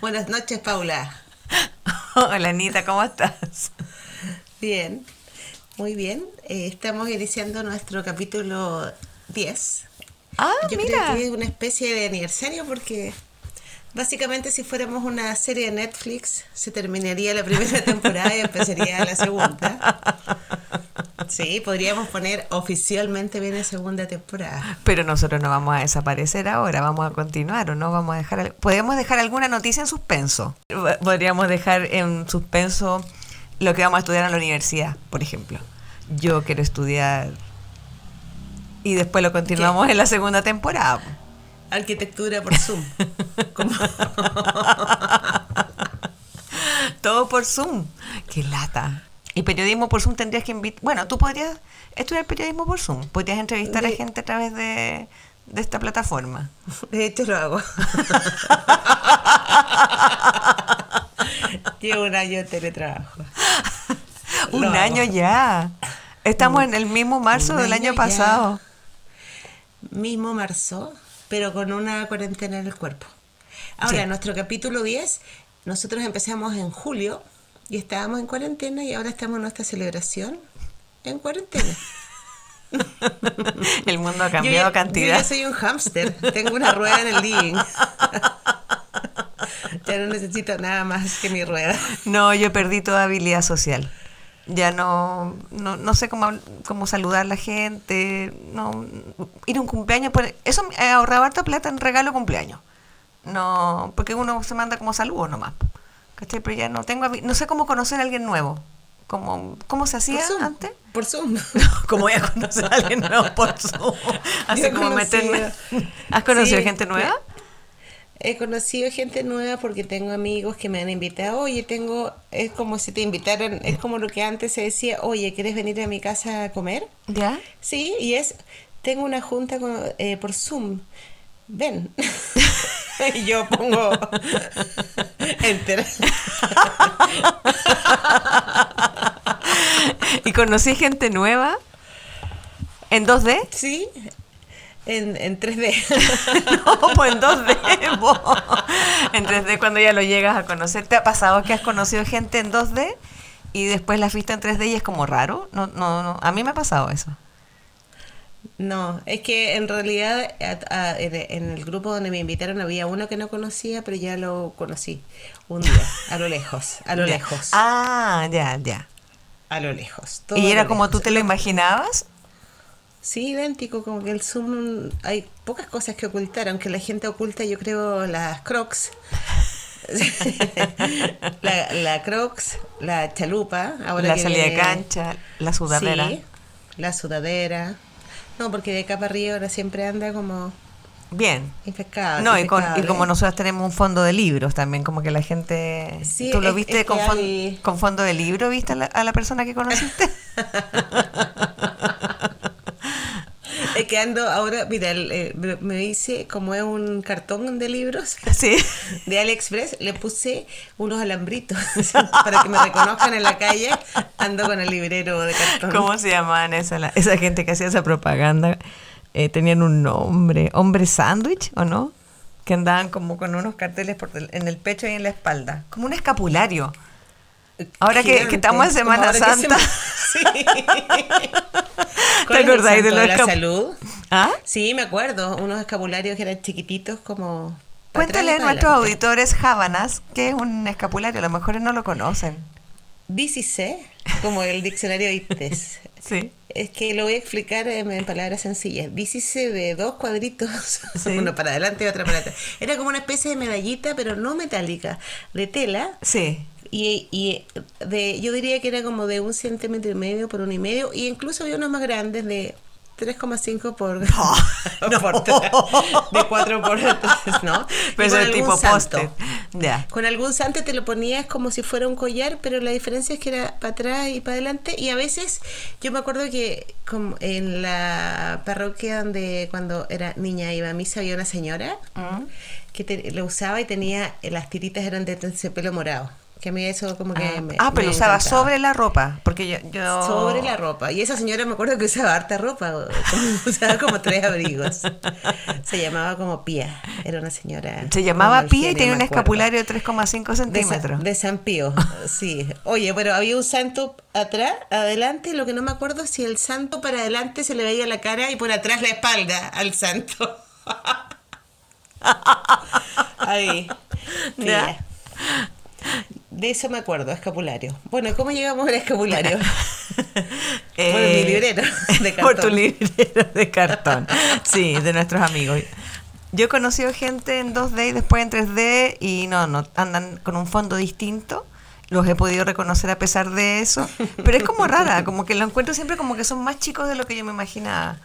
Buenas noches, Paula. Hola, Anita, ¿cómo estás? Bien, muy bien. Eh, estamos iniciando nuestro capítulo 10. Ah, Yo mira. creo que es una especie de aniversario porque básicamente si fuéramos una serie de Netflix se terminaría la primera temporada y empezaría la segunda. Sí, podríamos poner oficialmente viene segunda temporada. Pero nosotros no vamos a desaparecer ahora, vamos a continuar o no vamos a dejar. Podemos dejar alguna noticia en suspenso. Po- Podríamos dejar en suspenso lo que vamos a estudiar en la universidad, por ejemplo. Yo quiero estudiar y después lo continuamos en la segunda temporada. Arquitectura por Zoom. Como- Todo por Zoom. Qué lata. Y periodismo por Zoom tendrías que invitar. Bueno, tú podrías estudiar periodismo por Zoom. Podrías entrevistar a De- gente a través de, de esta plataforma. De hecho lo hago. Llevo un año de teletrabajo. Un Lo año hago. ya. Estamos en el mismo marzo del año año ya. pasado. Mismo marzo, pero con una cuarentena en el cuerpo. Ahora, Sí. nuestro capítulo 10, nosotros empezamos en julio y estábamos en cuarentena y ahora estamos en nuestra celebración en cuarentena. El mundo ha Yo cambiado ya- cantidad. Yo ya soy un hámster, tengo una rueda en el living. ya no necesito nada más que mi rueda. No, yo perdí toda habilidad social. Ya no, no, no sé cómo, cómo saludar a la gente, no, ir a un cumpleaños. por- eso me he ahorrado harta plata en regalo cumpleaños. No, porque uno se manda como saludos nomás. ¿Cachai? Pero ya no tengo, no sé cómo conocer a alguien nuevo. Como, ¿Cómo se Por hacía Zoom. antes? Por Zoom. ¿Cómo voy a conocer a alguien nuevo por Zoom? Así Yo como meterme. ¿Has conocido Sí, gente nueva? He conocido gente nueva porque tengo amigos que me han invitado. Oye, tengo. Es como si te invitaran. Es como lo que antes se decía. Oye, ¿quieres venir a mi casa a comer? ¿Ya? Sí, y es. Tengo una junta con- eh, por Zoom. Ven. y yo pongo. Enter. ¿Y conocí gente nueva? ¿En 2D? Sí. En, en 3D. No, pues en 2D. po. En 3D cuando ya lo llegas a conocer. ¿Te ha pasado que has conocido gente en 2D y después la has visto en 3D y es como raro? No, no, no. A mí me ha pasado eso. No, es que en realidad a- a- en, el grupo donde me invitaron había uno que no conocía, pero ya lo conocí un día, a lo lejos, a lo Ya. lejos, Ah, ya, ya. a lo lejos. ¿Y era como tú te lo imaginabas? Sí, idéntico, como que el Zoom hay pocas cosas que ocultar, aunque la gente oculta, yo creo, las crocs. la, la crocs, la chalupa, ahora la que salida de cancha, la sudadera. Sí, la sudadera. No, porque de acá para arriba ahora siempre anda como Bien. impecable. No, y, con- y como nosotros tenemos un fondo de libros también, como que la gente... Sí, ¿Tú lo es- viste es con, que fon- hay- con fondo de libro? ¿Viste a la, a la persona que conociste? Es que ando ahora, mira, el- eh, me- hice como es un cartón de libros sí. de AliExpress, le puse unos alambritos para que me reconozcan en la calle. Ando con el librero de cartón. ¿Cómo se llamaban esa, esa gente que hacía esa propaganda? Eh, tenían un nombre, hombre sándwich, ¿o no? Que andaban como con unos carteles por del- en el pecho y en la espalda, como un escapulario. Ahora que, estamos en Semana que Santa. se- Sí. ¿Te ¿Cuál es el acordáis de los la escap- salud? ¿Ah? Sí, me acuerdo. Unos escapularios que eran chiquititos como... Cuéntale a nuestros auditores Jábanas que es un escapulario, a lo mejor no lo conocen. Dícice, como el diccionario ITES. Sí. Es que lo voy a explicar en, palabras sencillas. Dícice de dos cuadritos, Sí. uno para adelante y otro para atrás. Era como una especie de medallita, pero no metálica, de tela. Sí. Y, y de, yo diría que era como de un centímetro y medio por uno y medio. Y incluso había unos más grandes de 3,5 por, no. por de 4 por 3, ¿no? Pero es tipo. Ya. Con algún santo te lo ponías como si fuera un collar, pero la diferencia es que era para atrás y para adelante. Y a veces, yo me acuerdo que como en la parroquia donde cuando era niña iba a misa había una señora Mm. que te- lo usaba y tenía, las tiritas eran de terciopelo morado. Que a mí eso como que Ah, me. ah, pero me usaba encantaba. sobre la ropa, porque yo... yo... Sobre la ropa. Y esa señora me acuerdo que usaba harta ropa. usaba como tres abrigos. Se llamaba como Pía. Era una señora. Se llamaba Pía y tenía un escapulario de 3,5 De, Sa- centímetros. de San Pío, sí. Oye, pero había un santo atrás, adelante, lo que no me acuerdo es si el santo para adelante se le veía la cara y por atrás la espalda al santo. Ahí. Pía. De eso me acuerdo, escapulario. Bueno, ¿cómo llegamos al escapulario? Eh, Por mi librero de Por tu cartón. librero de cartón. Sí, de nuestros amigos. Yo he conocido gente en 2D y después en 3D y no, no, andan con un fondo distinto. Los he podido reconocer a pesar de eso. Pero es como rara, como que lo encuentro siempre como que son más chicos de lo que yo me imaginaba.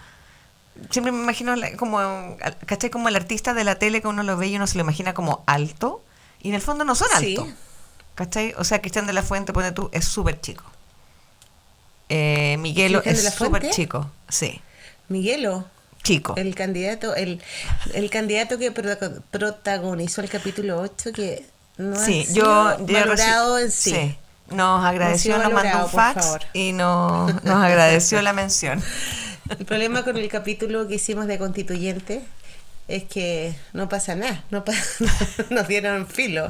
Siempre me imagino como, ¿cachai? Como el artista de la tele que uno lo ve y uno se lo imagina como alto. Y en el fondo no son Sí. ¿Cachai? O sea, Cristian de la Fuente, pone tú, es súper chico. Eh, Miguelo ¿Cristian de la es súper chico. Sí, Miguelo, chico. el candidato, el, el candidato que protago- protagonizó el capítulo 8 que no ha Sí, sido yo, valorado en sí. Nos agradeció, nos mandó un fax favor. y no, nos agradeció la mención. El problema con el capítulo que hicimos de constituyente es que no pasa nada, no nos dieron filo.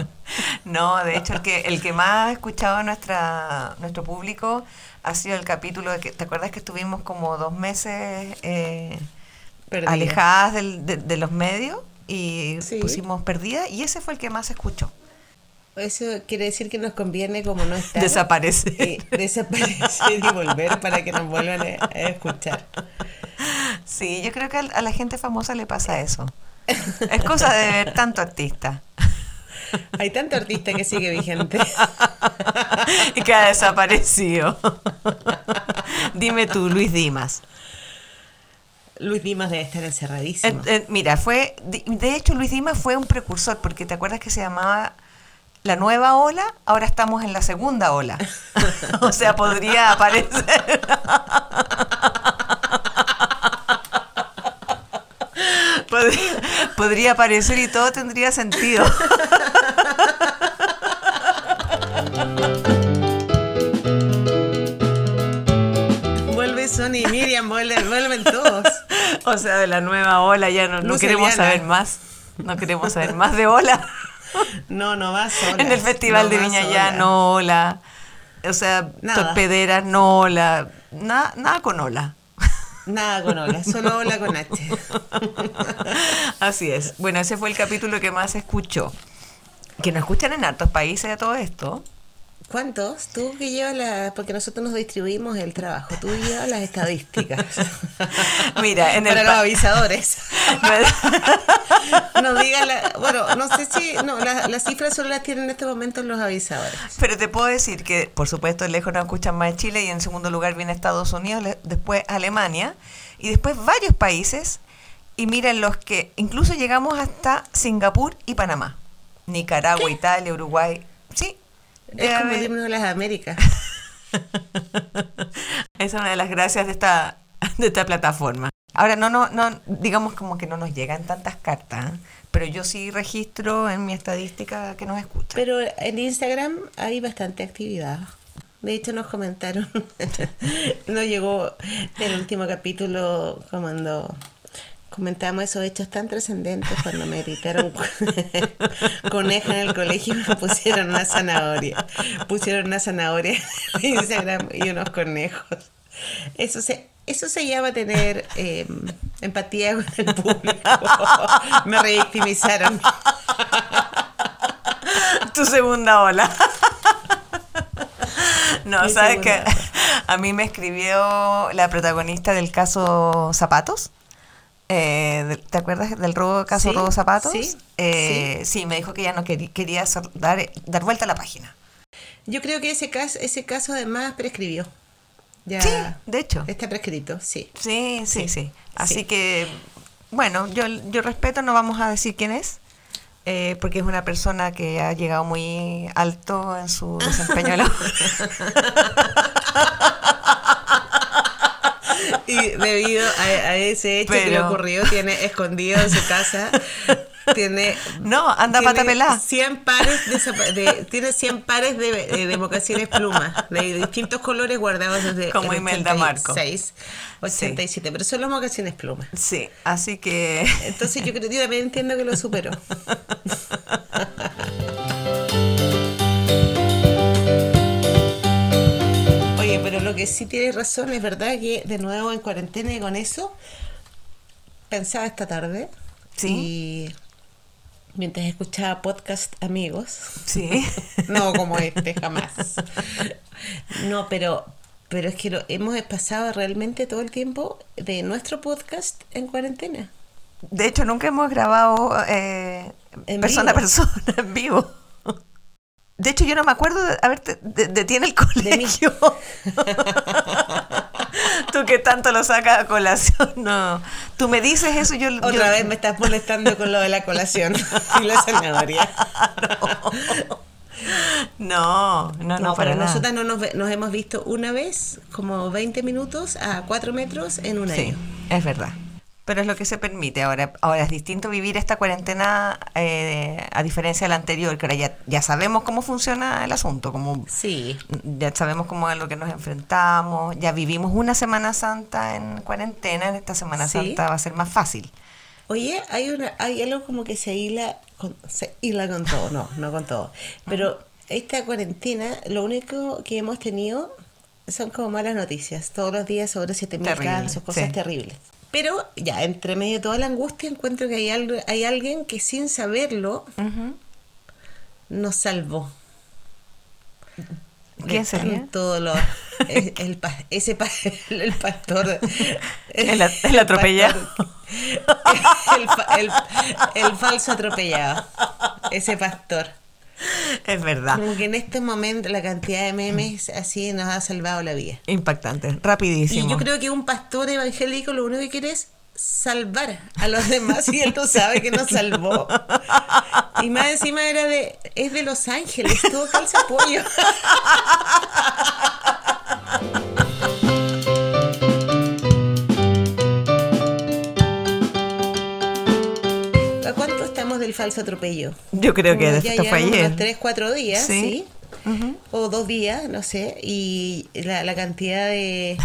No, de hecho, el que, el que más ha escuchado nuestra, nuestro público ha sido el capítulo de que, ¿te acuerdas que estuvimos como dos meses eh, alejadas del- de, de los medios y Sí. pusimos perdida? Y ese fue el que más escuchó. Eso quiere decir que nos conviene como no estar. Desaparecer. eh, desaparecer y volver para que nos vuelvan a, a escuchar. Sí, yo creo que a, la gente famosa le pasa eso. Es cosa de ver tanto artista. Hay tanto artista que sigue vigente. y que ha desaparecido. Dime tú, Luis Dimas. Luis Dimas debe estar Eh, encerradísimo. eh, mira, fue, de, de hecho Luis Dimas fue un precursor, porque te acuerdas que se llamaba la nueva ola, ahora estamos en la segunda ola. o sea, podría aparecer. podría, podría aparecer y todo tendría sentido. Vuelve Sony y Miriam, vuelven, vuelven todos. o sea, de la nueva ola ya no, no queremos saber más. No queremos saber más de ola. No, no va sola. en el Festival no de Viña ya no ola. O sea, Nada. torpedera no ola. Nada, nada con ola. Nada con hola, solo hola con H. Así es. Bueno, ese fue el capítulo que más se escuchó. Que nos escuchan en hartos países de todo esto. ¿Cuántos? Tú que llevas la... Porque nosotros nos distribuimos el trabajo. Tú llevas las estadísticas. Mira, en el Para los avisadores. No digan la... Bueno, no sé si... No, la- las cifras solo las tienen en este momento los avisadores. Pero te puedo decir que, por supuesto, lejos nos escuchan más Chile y en segundo lugar viene Estados Unidos, después Alemania y después varios países. Y miren los que incluso llegamos hasta Singapur y Panamá. Nicaragua, Italia, Uruguay. Es como el himno de las Américas. Esa es una de las gracias de esta, de esta plataforma. Ahora, no, no, no, digamos como que no nos llegan tantas cartas, ¿eh? pero yo sí registro en mi estadística que nos escuchan. Pero en Instagram hay bastante actividad. De hecho, nos comentaron. nos llegó el último capítulo cuando comentamos esos hechos tan trascendentes cuando me gritaron coneja en el colegio y me pusieron una zanahoria. Pusieron una zanahoria en Instagram y unos conejos. Eso se, eso se llama tener eh, empatía con el público. me revictimizaron. tu segunda ola. No, Mi ¿sabes que A mí me escribió la protagonista del caso Zapatos. Eh, ¿Te acuerdas del robo, caso Sí, robo zapatos? sí, Eh, sí. me dijo que ya no quería, quería dar, dar vuelta a la página. Yo creo que ese caso, ese caso además prescribió. Ya Sí, de hecho. está prescrito, sí. Sí, sí, sí. Sí, Así sí. que, bueno, yo, yo respeto, no vamos a decir quién es, eh, porque es una persona que ha llegado muy alto en su desempeño laboral. Y debido a, a ese hecho que le ocurrió, tiene escondido en su casa tiene No, anda tiene pata pelá. 100 pares de, de- tiene 100 pares de, de, plumas de distintos colores guardados desde Como el Imelda Marco. 86, 87, pero son los plumas. Sí, así que Entonces yo creo yo también entiendo que lo superó. que sí tienes razón es verdad que de nuevo en cuarentena y con eso pensaba esta tarde Sí. y mientras escuchaba podcast amigos, sí. no como este jamás. No, pero pero es que lo, hemos pasado realmente todo el tiempo de nuestro podcast en cuarentena. De hecho, nunca hemos grabado eh, persona a persona en vivo. De hecho, yo no me acuerdo de, haberte- de, de ti en el colegio. Tú que tanto lo sacas a colación, no. Tú me dices eso, yo... Otra yo- vez me estás molestando con lo de la colación y la zanahoria. No, no, no, No, para nada. nosotras no nos, nos hemos visto una vez, como 20 minutos a 4 metros en un Sí, año. es verdad. Pero es lo que se permite ahora. Ahora es distinto vivir esta cuarentena eh, a diferencia de la anterior, que ahora ya, ya sabemos cómo funciona el asunto, como Sí. ya sabemos cómo es lo que nos enfrentamos, ya vivimos una Semana Santa en cuarentena, en esta Semana Sí. Santa va a ser más fácil. Oye, hay una, hay algo como que se hila con, se hila con todo, no, no con todo. Pero esta cuarentena, lo único que hemos tenido son como malas noticias. Todos los días sobre 7.000 Terrible, casos, cosas sí. terribles. Pero ya, entre medio de toda la angustia, encuentro que hay, algo, hay alguien que sin saberlo nos salvó. ¿Quién sería? dolor. El, pa- ese el pastor. El, el atropellado. el, fa- el- el falso atropellado. Ese pastor. Es verdad. Como que en este momento la cantidad de memes así nos ha salvado la vida. Impactante, rapidísimo. Y yo creo que un pastor evangélico lo único que quiere es salvar a los demás y él no sabe que nos salvó. Y más encima era de, es de Los Ángeles, todo calza pollo. falso atropello? Yo creo que Como esto ya fue ayer. unos tres, cuatro días, Sí. ¿sí? O dos días, no sé. Y la, la cantidad de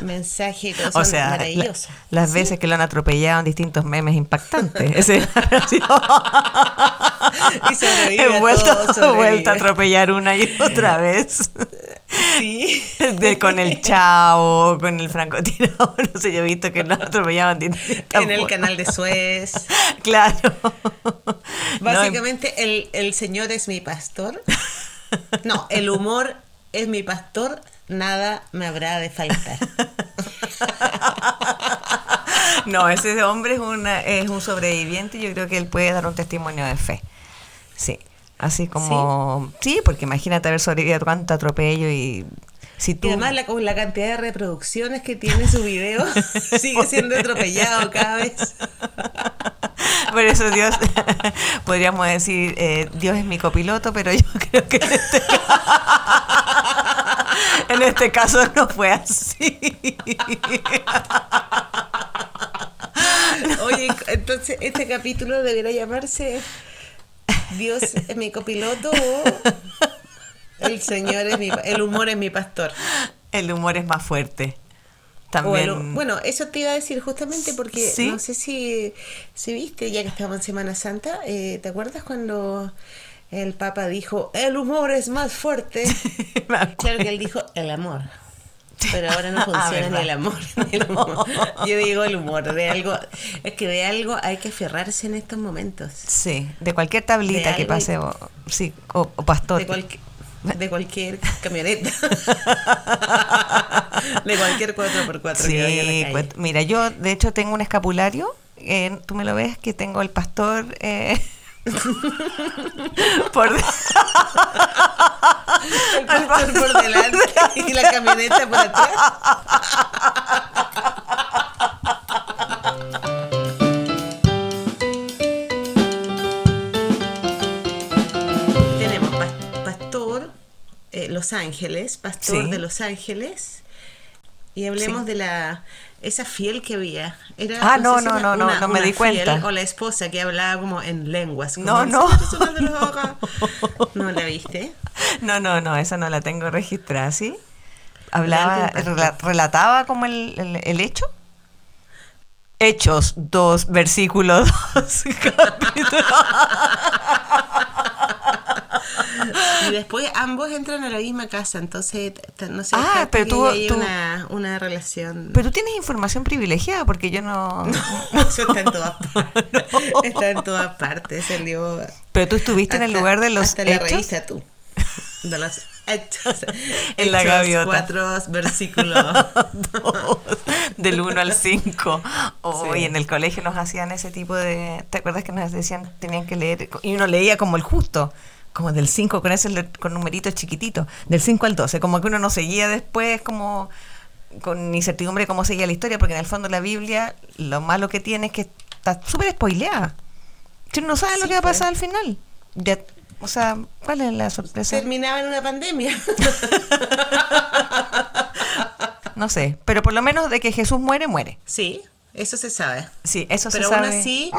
mensajes que O son sea, la- maravillosos. las veces que lo han atropellado en distintos memes impactantes. Ese Y sobrevive He a vuelto, todo, sobrevive. vuelto a atropellar una y otra vez. Sí. De, con el chavo, con el francotirador. No sé, yo he visto que lo atropellaban. En el canal de Suez. Claro. Básicamente, el, el Señor es mi pastor. No, el humor es mi pastor. Nada me habrá de faltar. No, ese hombre es, una, es un sobreviviente y yo creo que él puede dar un testimonio de fe. Sí. Así como. Sí, porque imagínate haber sobrevivido a tanto atropello y. Si tú, Y además, la, con la cantidad de reproducciones que tiene su video, sigue siendo atropellado cada vez. Por eso Dios, podríamos decir, eh, Dios es mi copiloto, pero yo creo que en este, en este caso no fue así. Oye, entonces este capítulo debería llamarse Dios es mi copiloto o El Señor es mi el humor es mi pastor. El humor es más fuerte. El- También. bueno, eso te iba a decir justamente porque ¿Sí? no sé si, si viste, ya que estábamos en Semana Santa, eh, ¿te acuerdas cuando el Papa dijo, el humor es más fuerte? Claro que él dijo, el amor. Pero ahora no Ah, funciona ni el amor ni el humor. Yo digo el humor, de algo, es que de algo hay que aferrarse en estos momentos. Sí, de cualquier tablita De que pase, o, sí, o, o pastor. De, cualquier de cualquier camioneta. de cualquier 4x4 que vaya a la Sí, calle. pues, mira, yo de hecho tengo un escapulario, eh, tú me lo ves, que tengo el pastor eh, por El pastor por delante y la camioneta por atrás. Tenemos pas- pastor eh, Los Ángeles, pastor Sí. de Los Ángeles Y hablemos de la esa fiel que había. Era, Ah, no, no, no, no, no me di fiel cuenta. O la esposa que hablaba como en lenguas. como No, no. ¿No la viste? No, no, no, esa no la tengo registrada, ¿sí? Hablaba, relataba como el, el, el hecho. Hechos 2, versículo 2, capítulo. Y después ambos entran a la misma casa, entonces no sé, Ah, pero tú- hay tú- una, una relación. Pero tú tienes información privilegiada porque yo no... Eso está en todas partes. Está en todas partes. Salió. Pero tú estuviste en el lugar de los hasta la hechos. revista tú. De los hechos. En la gaviota. Cuatro versículos. Dos, del 1 al 5. Hoy Sí. en el colegio nos hacían ese tipo de... ¿Te acuerdas que nos decían tenían que leer? Y uno leía como el justo, como del 5 con ese con numeritos chiquititos, del 5 al 12, como que uno no seguía después como con incertidumbre cómo seguía la historia, porque en el fondo la Biblia lo malo que tiene es que está súper spoileada. Uno no sabe lo Sí, que va a pues. pasar al final. Ya- o sea, ¿cuál es la sorpresa? Terminaba en una pandemia. No sé, pero por lo menos de que Jesús muere, muere. Sí, eso se sabe. Sí, eso Pero se aún sabe. así.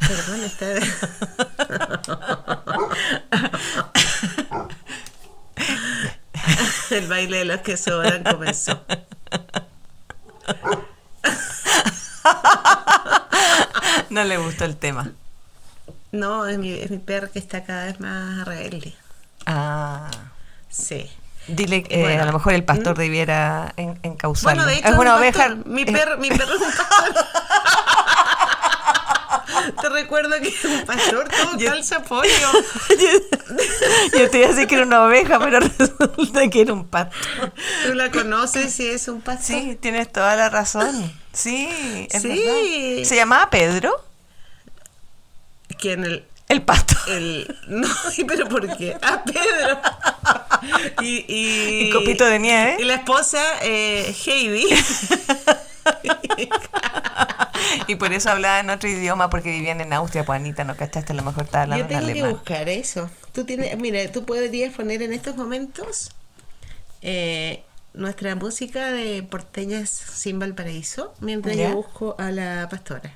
Perdón, está. El baile de los que sobran comenzó. No le gustó el tema. No, es mi, es mi perro que está cada vez más rebelde. Ah. Sí. Dile que Bueno. a lo mejor el pastor debiera en, encauzarlo. Bueno, de hecho, es una un oveja. pastor. Mi perro, mi perro es un pastor. Te recuerdo que un pastor, todo Yo- calza pollo. Yo te iba a decir que era una oveja, pero resulta que era un pastor. ¿Tú la conoces si es un pastor? Sí, tienes toda la razón. Sí, es Sí. verdad. ¿Se llamaba Pedro? ¿Quién? El, El pastor. el. No, pero ¿por qué? Ah, Pedro. Y, y, Y copito de nieve. Y la esposa, eh, Heidi. Y por eso hablaba en otro idioma, porque vivían en Austria, pues Anita, ¿no cachaste? A lo mejor estaba hablando Yo en tengo que alemán. buscar eso. Tú tienes, mira, tú podrías poner en estos momentos eh, nuestra música de porteñas sin Valparaíso mientras Ya. yo busco a la pastora.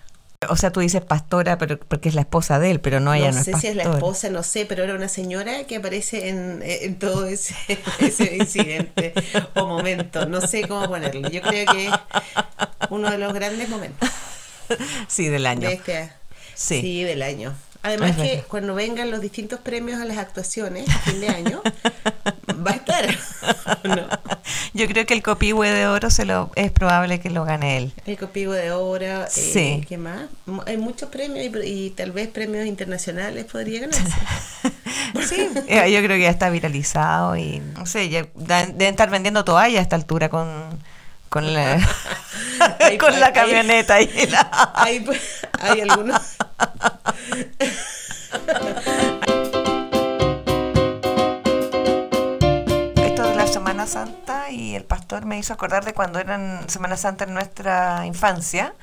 O sea, tú dices pastora, pero porque es la esposa de él, pero no, ella no no, sé es si es la esposa, no sé, pero era una señora que aparece en, en todo ese, ese incidente o momento. No sé cómo ponerlo. Yo creo que es uno de los grandes momentos Sí, del año. de este Sí. del año. Además Es que verdad. cuando vengan los distintos premios a las actuaciones a fin de año, Yo creo que el copihue de oro se lo es probable que lo gane él. El Copigo de Oro, eh, Sí. ¿qué más? Hay muchos premios y, y tal vez premios internacionales podría ganarse. Sí, eh, yo creo que ya está viralizado y no sé, ya deben estar vendiendo toalla a esta altura con con la Hay- con la hay- camioneta y la- Hay, hay algunos. Santa y el pastor me hizo acordar de cuando eran Semana Santa en nuestra infancia.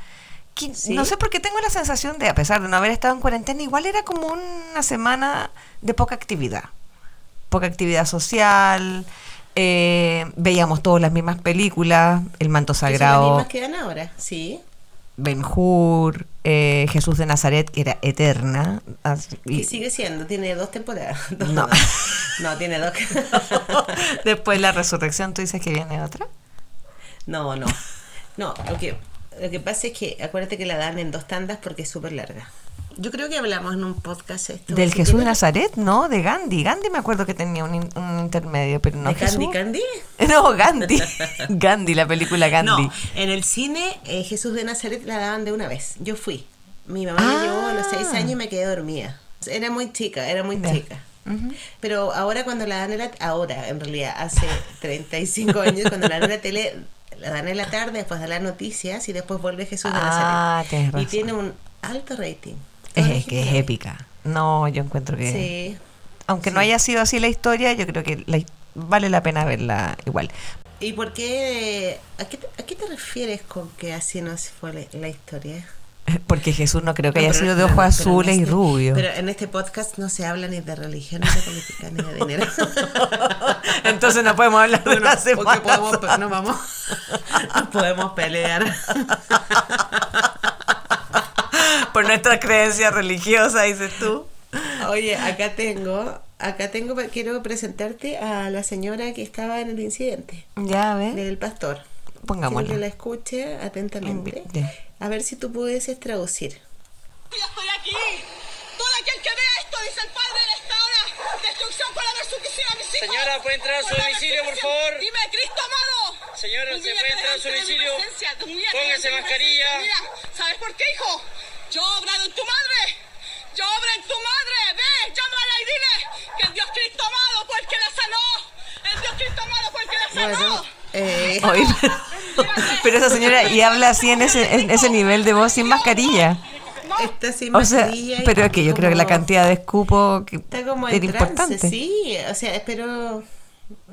que Sí. No sé por qué tengo la sensación de, a pesar de no haber estado en cuarentena, igual era como una semana de poca actividad. Poca actividad social, eh, veíamos todas las mismas películas, El Manto Que son las Sagrado, mismas que dan ahora, sí. Ben Hur, eh, Jesús de Nazaret, que era eterna. así- Y sigue siendo, tiene dos temporadas. No, No. no, no, tiene dos. Después la resurrección, ¿tú dices que viene otra? No, no. No, lo que, lo que pasa es que acuérdate que la dan en dos tandas porque es súper larga. Yo creo que hablamos en un podcast esto. Del Jesús de Nazaret, no, de Gandhi. Gandhi me acuerdo que tenía un, in- un intermedio, pero no ¿De Jesús. Candy? No, Gandhi. Gandhi, la película Gandhi. No, en el cine eh, Jesús de Nazaret la daban de una vez. Yo fui. Mi mamá Ah. me llevó a los seis años y me quedé dormida. Era muy chica, era muy chica. Pero ahora cuando la dan en la... Ahora, en realidad, hace 35 años, cuando la dan en la tele, la dan en la tarde, después de las noticias y después vuelve Jesús de Ah, Nazaret. Y tiene un alto rating. Es, que es épica. No, yo encuentro que. Sí. Aunque no haya sido así la historia, yo creo que la- vale la pena verla igual. ¿Y por qué? ¿A qué, te, a qué te refieres con que así no fue la, la historia? Porque Jesús no creo que No, haya sido de no, ojos azules y este- rubios. Pero en este podcast no se habla ni de religión, ni de política, ni de dinero. Entonces no podemos hablar de Bueno, la porque Semana podemos, no vamos, no podemos pelear. Por nuestras creencias religiosas, dices tú. Oye, acá tengo, acá tengo, quiero presentarte a la señora que estaba en el incidente, Ya, a ver. del pastor. Pongámosla. Quiero que la escuche atentamente. Ya. A ver si tú pudieses traducir. Ya estoy aquí. Todo aquel que vea esto, dice el Padre, le está ahora destrucción por la persecución a mis hijos. Señora, ¿puede entrar a su domicilio, por favor? Dime, Cristo amado. Señora, ¿se puede entrar a su domicilio? Póngase mascarilla. Mira, ¿sabes por qué, hijo? Yo he obrado en tu madre. Yo obro en tu madre. Ve, llámala y dile que el Dios Cristo amado fue el que la sanó. El Dios Cristo amado fue el que la sanó. Bueno, eh, Oye, pero, pero esa señora y habla así en ese, en ese nivel de voz sin mascarilla. está sin O sea, mascarilla pero es que yo creo que la como- cantidad de escupo que Está como era en trance, importante. sí, o sea, espero...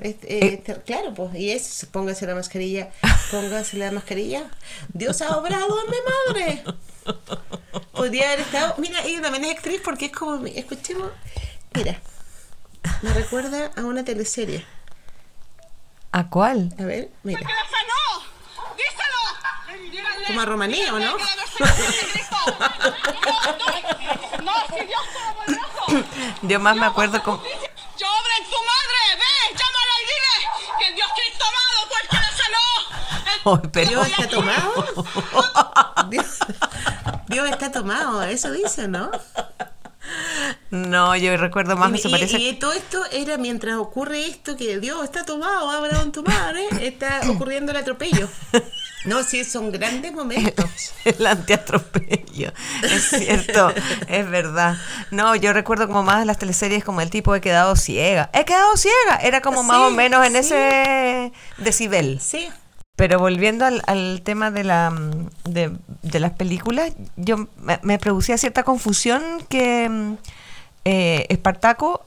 este, Eh. este, claro, pues, y es, póngase la mascarilla, póngase la mascarilla. Dios ha obrado en mi madre. Podría haber estado, mira, ella también es actriz porque es como, escuchemos, mira, me recuerda a una teleserie. ¿A cuál? A ver, mira, Como a Romanía, ¿o no? Yo más me acuerdo como... pero- Dios está tomado. Dios, Dios está tomado, eso dice, ¿no? No, yo recuerdo más, y, y- parece... y todo esto era mientras ocurre esto que Dios está tomado, abra en tu madre, está ocurriendo el atropello. No, sí, son grandes momentos. El antiatropello. Es cierto, es verdad. No, yo recuerdo como más las teleseries como el tipo he quedado ciega. He quedado ciega. Era como más o menos en sí. ese decibel. Sí, Pero volviendo al, al tema de, la, mm, de, de las películas, yo me, me producía cierta confusión que mm, eh, Espartaco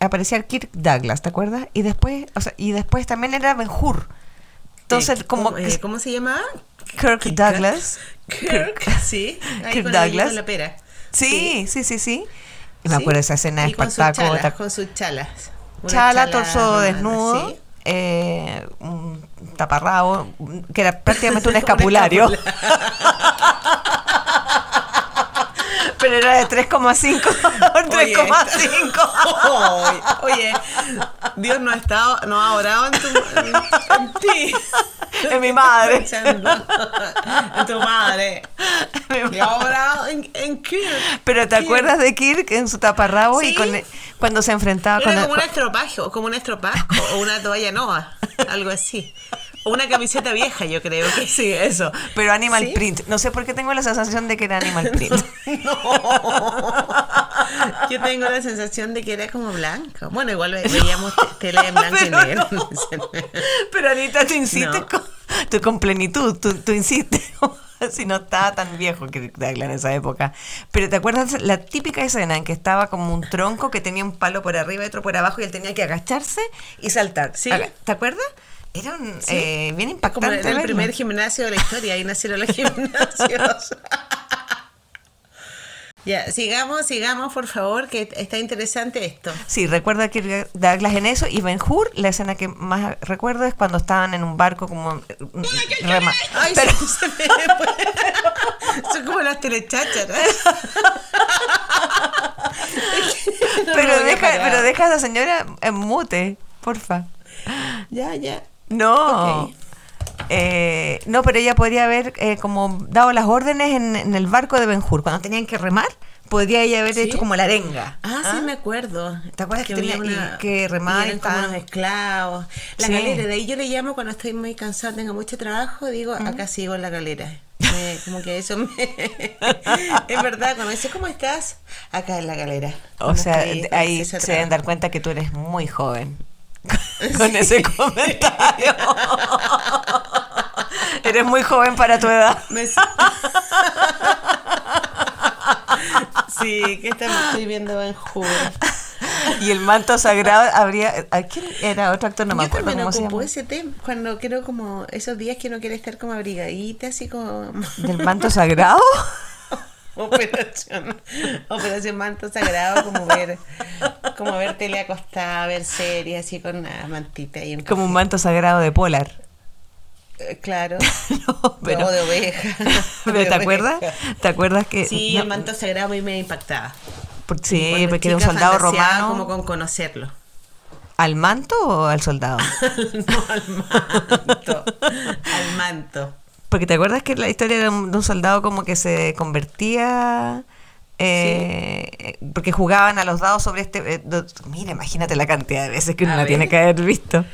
aparecía Kirk Douglas, ¿te acuerdas? Y después, o sea, y después también era Ben Hur. Entonces, Eh, como ¿cómo, eh, ¿cómo se llamaba? Kirk Douglas. Kirk, sí. Ahí Kirk con Douglas. la pera. Sí, sí, sí, sí. Y me Sí. acuerdo esa escena de Y con sus Espartaco. chalas, con sus chalas. Una Chala, chala torso desnudo, sí. eh, un taparrabo, que era prácticamente un escapulario. Pero era de 3,5 por Oye, 3,5. Oye, oye, Dios no ha estado, no ha orado en, tu, en, en ti. En mi madre. En tu madre. Ha orado en, en Kirk. Pero ¿te Kirk. acuerdas de Kirk en su taparrabo y con, cuando se enfrentaba con Era el- como un estropajo, o como un estropajo, o una toalla nova, algo así. O una camiseta vieja, yo creo que Sí, eso. Pero Animal ¿Sí? Print. No sé por qué tengo la sensación de que era Animal Print. Yo tengo la sensación de que era como blanco. Bueno, igual ve- veíamos te- tele en blanco y Pero negro. Pero Anita, tú insistes No. con, tú con plenitud, tú, tú insistes. si no estaba tan viejo que Douglas en esa época. Pero ¿te acuerdas la típica escena en que estaba como un tronco que tenía un palo por arriba y otro por abajo y él tenía que agacharse y saltar? Sí. ¿Te acuerdas? Era un, Sí. eh, bien Como impactante. era el primer gimnasio de la historia, ahí nacieron los gimnasios. Ya, sigamos, sigamos, por favor, que está interesante esto. Sí, recuerdo que Douglas en eso y Ben Hur, la escena que más recuerdo es cuando estaban en un barco como eh, rema- Ay, Pero- se, se me. Son como las telechácharas. No pero, deja, pero deja a esa señora en mute, porfa. Ya, ya. No. Ok. Eh, no, pero ella podría haber eh, como dado las órdenes en, en el barco de Benjur. Cuando tenían que remar, podría ella haber ¿Sí? hecho como la arenga. Ah, sí, me acuerdo. ¿Te acuerdas que había tenía- que y eran como unos esclavos. La Sí. galera, de ahí yo le llamo cuando estoy muy cansada, tengo mucho trabajo, digo, acá sigo en la galera. Me- como que eso me... es verdad, cuando dice, ¿cómo estás? Acá en la galera. O sea, estoy ahí se deben dar cuenta que tú eres muy joven. Con ese comentario. eres muy joven para tu edad. Sí, que estoy viendo en jugo. Y el manto sagrado habría. ¿A quién era otro actor? No me Yo acuerdo cómo se llama. ese tema, cuando quiero como esos días que uno quiere estar como abrigadita, así como... ¿Del manto sagrado? Operación, Operación Manto Sagrado, como ver, como ver tele acostada, ver series así con una mantita y un Como un manto sagrado de Polar. Eh, Claro. No, pero, O de oveja. pero de ¿te acuerdas? ¿Te acuerdas que Sí, no, el manto sagrado a mí me impactaba. por- sí, Cuando porque era un soldado romano como con conocerlo. al manto o al soldado? no, al manto. al manto. Porque te acuerdas que la historia de un, de un soldado como que se convertía eh, porque jugaban a los dados sobre este eh, do- mira imagínate la cantidad de veces que uno la tiene que haber visto.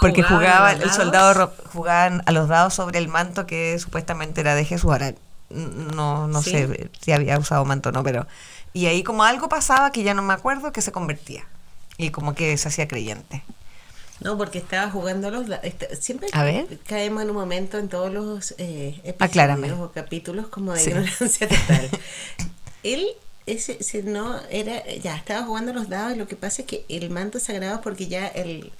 Porque ¿Jugaban a jugaba el dados? soldado ro- jugaban a los dados sobre el manto que supuestamente era de Jesús. Ahora no no Sí. sé si había usado manto o no pero y ahí como algo pasaba que ya no me acuerdo que se convertía. Y como que se hacía creyente No, porque estaba jugando los... este- Siempre A ver. caemos en un momento en todos los eh, Aclárame. episodios o capítulos como de Sí. ignorancia total. Él, ese, no, era... Ya, estaba jugando los dados y lo que pasa es que el manto sagrado porque ya el,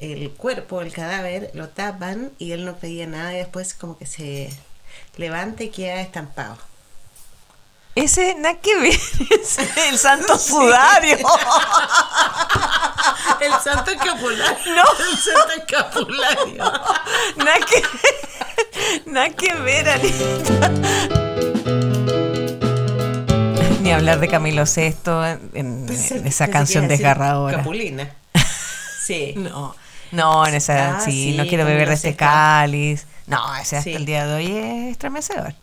el cuerpo, el cadáver, lo tapan y él no creía nada y después como que se levanta y queda estampado. Ese nada que ver es el santo sudario El santo escapulario. No. El santo escapulario. Nada que ver, nada que ver, Anita. Ni hablar de Camilo VI en, en Pensé- esa canción desgarradora. Capulina. Sí. No, no, en esa, Ah, sí, sí, no quiero beber de este cáliz. No, ese hasta Sí. el día de hoy es estremecedor.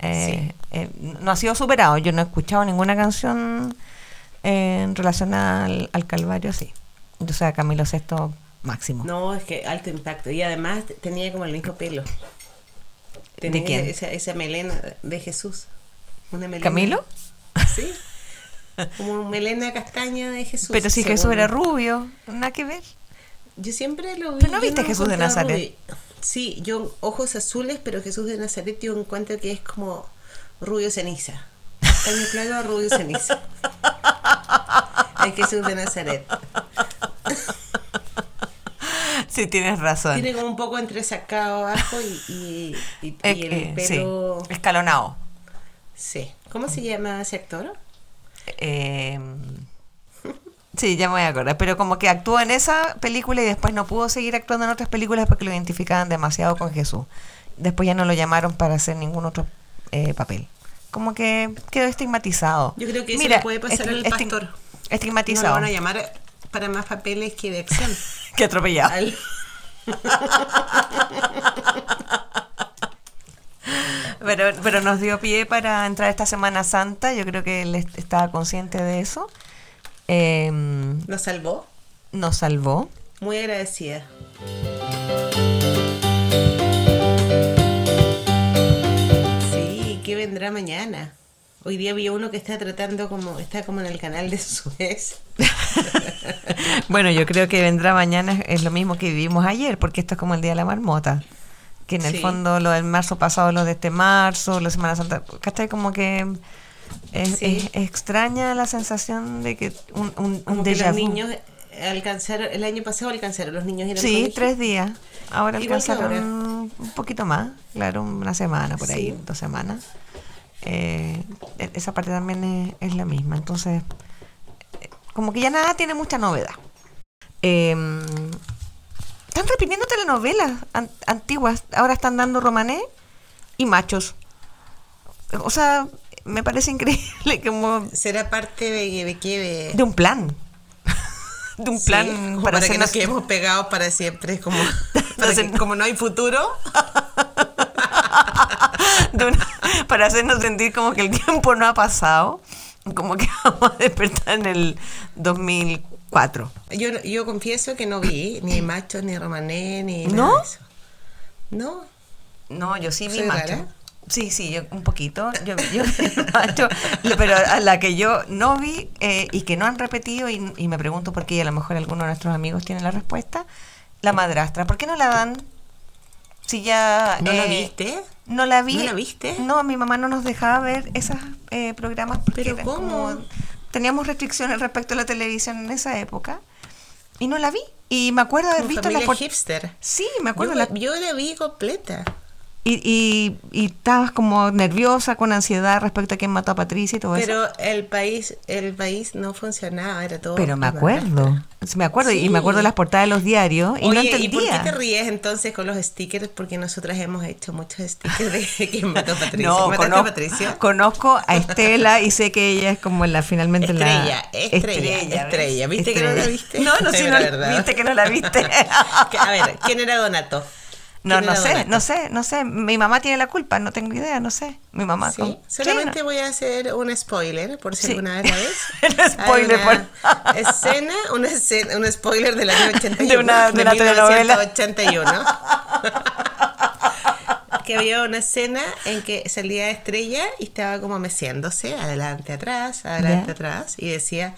Eh, eh, no ha sido superado. Yo no he escuchado ninguna canción eh, en relación al, al Calvario, sí. O sea, Camilo VI máximo. No, es que alto impacto. Y además tenía como el mismo pelo. Tenía quién? Esa, esa melena de Jesús. Una melena. ¿Camilo? Sí. Como melena castaña de Jesús. Pero si según- Jesús era rubio, nada que ver. Yo siempre lo vi. Pero no viste Jesús de Nazaret. rubio. Sí, yo ojos azules, pero Jesús de Nazaret yo encuentro que es como rubio ceniza. Caño claro, rubio ceniza. Es Jesús de Nazaret. Sí, tienes razón. Tiene como un poco entresacado abajo y, y, y- y Eh, el eh, pelo. sí, escalonado. Sí. ¿Cómo se llama ese actor? Eh, sí, ya me voy a acordar. Pero como que actuó en esa película y después no pudo seguir actuando en otras películas porque lo identificaban demasiado con Jesús. Después ya no lo llamaron para hacer ningún otro eh, papel. Como que quedó estigmatizado. Yo creo que eso le puede pasar al pastor. No Estigmatizado. lo van a llamar para más papeles que de acción. que atropellado. Al- Pero, pero nos dio pie para entrar esta Semana Santa. Yo creo que él est- estaba consciente de eso. Eh, Nos salvó. nos salvó. Muy agradecida. Sí, ¿qué vendrá mañana? Hoy día vi uno que está tratando como, está como en el canal de Suez. Bueno, yo creo que vendrá mañana es- lo mismo que vivimos ayer, porque esto es como el Día de la Marmota. Que en el Sí. fondo lo del marzo pasado, lo de este marzo, la Semana Santa, ¿cachai? Como que es, Sí. es extraña la sensación de que un, un, un Como que déjà los vu. niños alcanzaron, el año pasado alcanzaron los niños ir Sí, colegio. tres días. Ahora que alcanzaron ahora. un poquito más, claro, una semana por ahí, dos semanas. Eh, e- esa parte también es, es la misma. Entonces, eh, como que ya nada tiene mucha novedad. Eh, están repitiendo telenovelas an- antiguas. Ahora están dando romané y machos. O sea, me parece increíble como Será parte de, de qué de, de un plan. de un Sí, plan como para, para, que nos quedemos pegados para siempre, como, Para que- como no hay futuro. una- para hacernos sentir como que el tiempo no ha pasado, como que vamos a despertar en el 2004. Yo, yo confieso que no vi ni machos, ni romané, ni ¿No? nada de eso. No, No, yo sí vi ¿Soy macho. Sí, sí, yo un poquito. Yo, yo pero a la que yo no vi eh, y que no han repetido, y, y me pregunto por qué, y a lo mejor alguno de nuestros amigos tiene la respuesta, la madrastra. ¿Por qué no la dan? Si ya... ¿No la eh, viste? No la vi. ¿No la viste? No, mi mamá no nos dejaba ver esos eh, programas porque ¿Pero cómo? como- teníamos restricciones respecto a la televisión en esa época y no la vi. Y me acuerdo haber Como visto la por- hipster. Sí, me acuerdo Yo, la yo la vi completa. Y, y, y estabas como nerviosa, con ansiedad respecto a quién mató a Patricia y todo eso. Pero el país, el país no funcionaba, era todo. Pero me acuerdo. Me acuerdo. Y me acuerdo de las portadas de los diarios. Y no Oye, entendía. ¿y por qué te ríes entonces con los stickers? Porque nosotras hemos hecho muchos stickers de quién mató a Patricia. No, ¿Mataste conozco, a Patricia? conozco a Estela y sé que ella es como la finalmente Estrella, la estrella, ¿ves? estrella. ¿Viste que no la viste? No, no, sí, no, verdad. viste que no la viste. A ver, ¿quién era Donato? No, ¿Quién no sé, no sé, no sé. Mi mamá tiene la culpa, no tengo idea, no sé. Mi mamá. Sí, con- solamente Sí, voy a hacer un spoiler, por si Sí. alguna vez la ves. Spoiler, Hay una por- escena, una escena, un spoiler del año 81. De una- de una telenovela. 1981. que había una escena en que salía Estrella y estaba como meciéndose, adelante, atrás, adelante, atrás, y decía,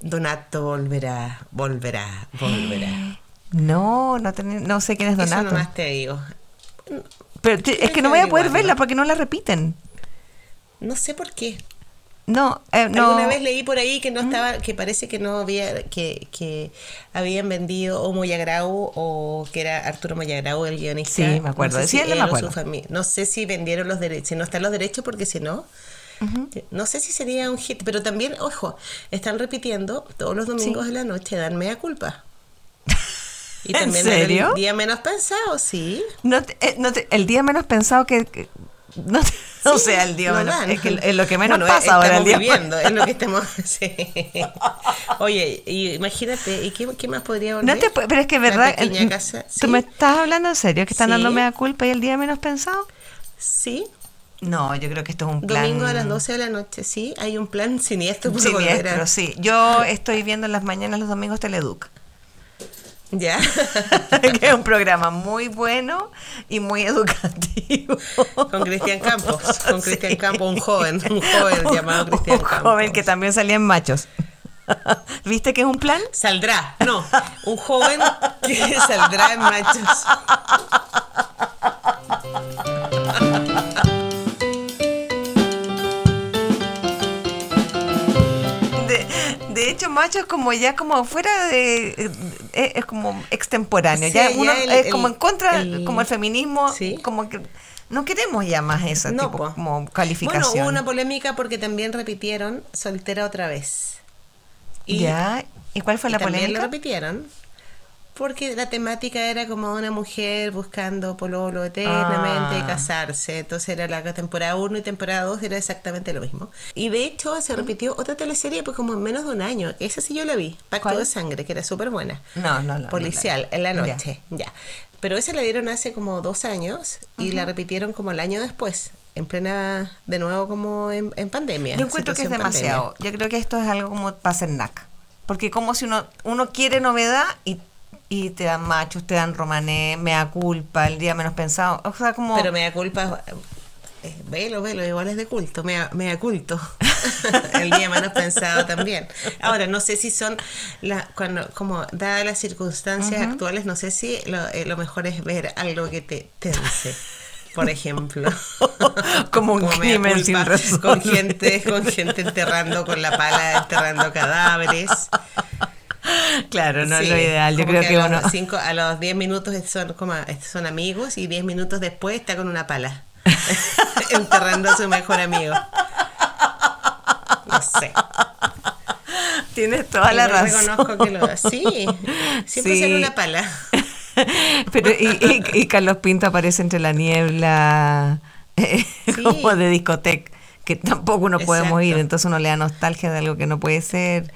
Donato volverá, volverá, volverá. No, no, ten- no sé quién es Eso Donato. nomás te digo. Pero te- es que no voy a poder verla porque no la repiten. No sé por qué. No, eh, no. Alguna vez leí por ahí que no estaba, que parece que no había, que, que habían vendido o Moyagrau o que era Arturo Moyagrau el guionista. Sí, me acuerdo. No sé Sí, si él me acuerdo. No sé si vendieron los derechos, si no están los derechos porque si no, no sé si sería un hit, pero también, ojo, están repitiendo todos los domingos de la noche, dan media culpa. Y ¿En también serio? el día menos pensado, sí. No te- eh, no te- el día menos pensado que. que- no te- o sea, el día menos. Es, que es lo que menos Bueno, pasa ahora. El día viviendo, es lo que estamos. sí. Oye, y imagínate, ¿y qué, qué más podría volver? No te pero es que es La verdad. el- casa, ¿Tú me estás hablando en serio? ¿Que están Sí. dando media culpa y el día menos pensado? Sí, No, yo creo que esto es un plan. domingo a las 12 de la noche, sí, hay un plan siniestro Siniestro, a- sí. Yo estoy viendo en las mañanas los domingos Teleduc. Ya. que es un programa muy bueno y muy educativo. Con Cristian Campos, con Cristian Sí. Campos, un joven, un joven llamado Cristian Un Campos. joven que también salía en machos. ¿Viste que es un plan? Saldrá, no, un joven que saldrá en machos. De hecho, macho es como ya como fuera de... eh, Es, como extemporáneo. Sí, ya ya uno el- es como el- en contra, el- como el feminismo, Sí. como que no queremos ya más No, tipo po. como calificación. Bueno, hubo una polémica porque también repitieron Soltera otra vez. Y, ya. ¿Y cuál fue y la también polémica? lo repitieron porque la temática era como una mujer buscando pololo eternamente, Ah. casarse. Entonces era la temporada 1 y temporada 2 era exactamente lo mismo. Y de hecho se repitió otra teleserie pues como en menos de un año. Esa sí yo la vi, Pacto ¿Cuál? de Sangre, que era súper buena. No, no, no, no, Policial, no. en la Ya. noche, ya. Pero esa la dieron hace como dos años y la repitieron como el año después, en plena, de nuevo como en, en pandemia. Yo encuentro que es situación pandemia. demasiado. Yo creo que esto es algo como para hacer nac. Porque como si uno, uno quiere novedad y, y te dan machos, te dan romané, me da culpa, el día menos pensado. O sea, como... Pero me da culpa. eh, velo, velo, igual es de culto, me da, me da culto. el día menos pensado también. Ahora, no sé si son, la, cuando, como dadas las circunstancias actuales, no sé si lo, eh, lo mejor es ver algo que te tense. Por ejemplo, Como un crimen sin resolver. con gente, con gente enterrando con la pala, enterrando cadáveres. claro, no es lo ideal. Yo creo que, a uno... los, cinco, a los 10 minutos son, como, son amigos y 10 minutos después está con una pala. enterrando a su mejor amigo. No sé. Tienes toda la Igual razón. reconozco que lo Sí, siempre Sí. sale una pala. Pero, y, y- y Carlos Pinto aparece entre la niebla eh, Sí. como de discoteca, que tampoco no podemos ir, entonces uno le da nostalgia de algo que no puede ser.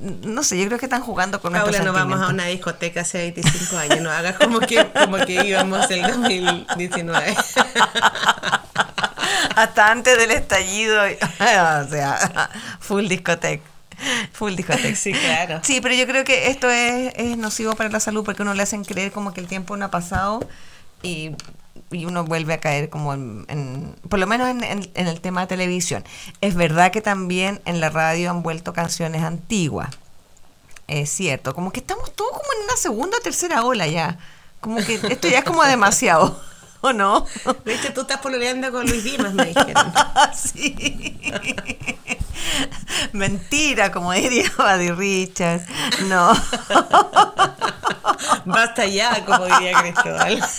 No sé, yo creo que están jugando con Paula, no vamos a una discoteca hace 25 años. No hagas como que, como que íbamos el 2019. Hasta antes del estallido, o sea, full discoteca. Full discoteca. Sí, claro. Sí, pero yo creo que esto es, es nocivo para la salud porque uno le hacen creer como que el tiempo no ha pasado y, y uno vuelve a caer como en, por lo menos en, en- en el tema de televisión. Es verdad que también en la radio han vuelto canciones antiguas. Es cierto, como que estamos todos como en una segunda o tercera ola ya. Como que esto ya es como demasiado. ¿O no? Hecho, tú estás pololeando con Luis Dimas, me dijeron. sí. Mentira, como diría Buddy Richard. No. Basta ya, como diría Cristóbal.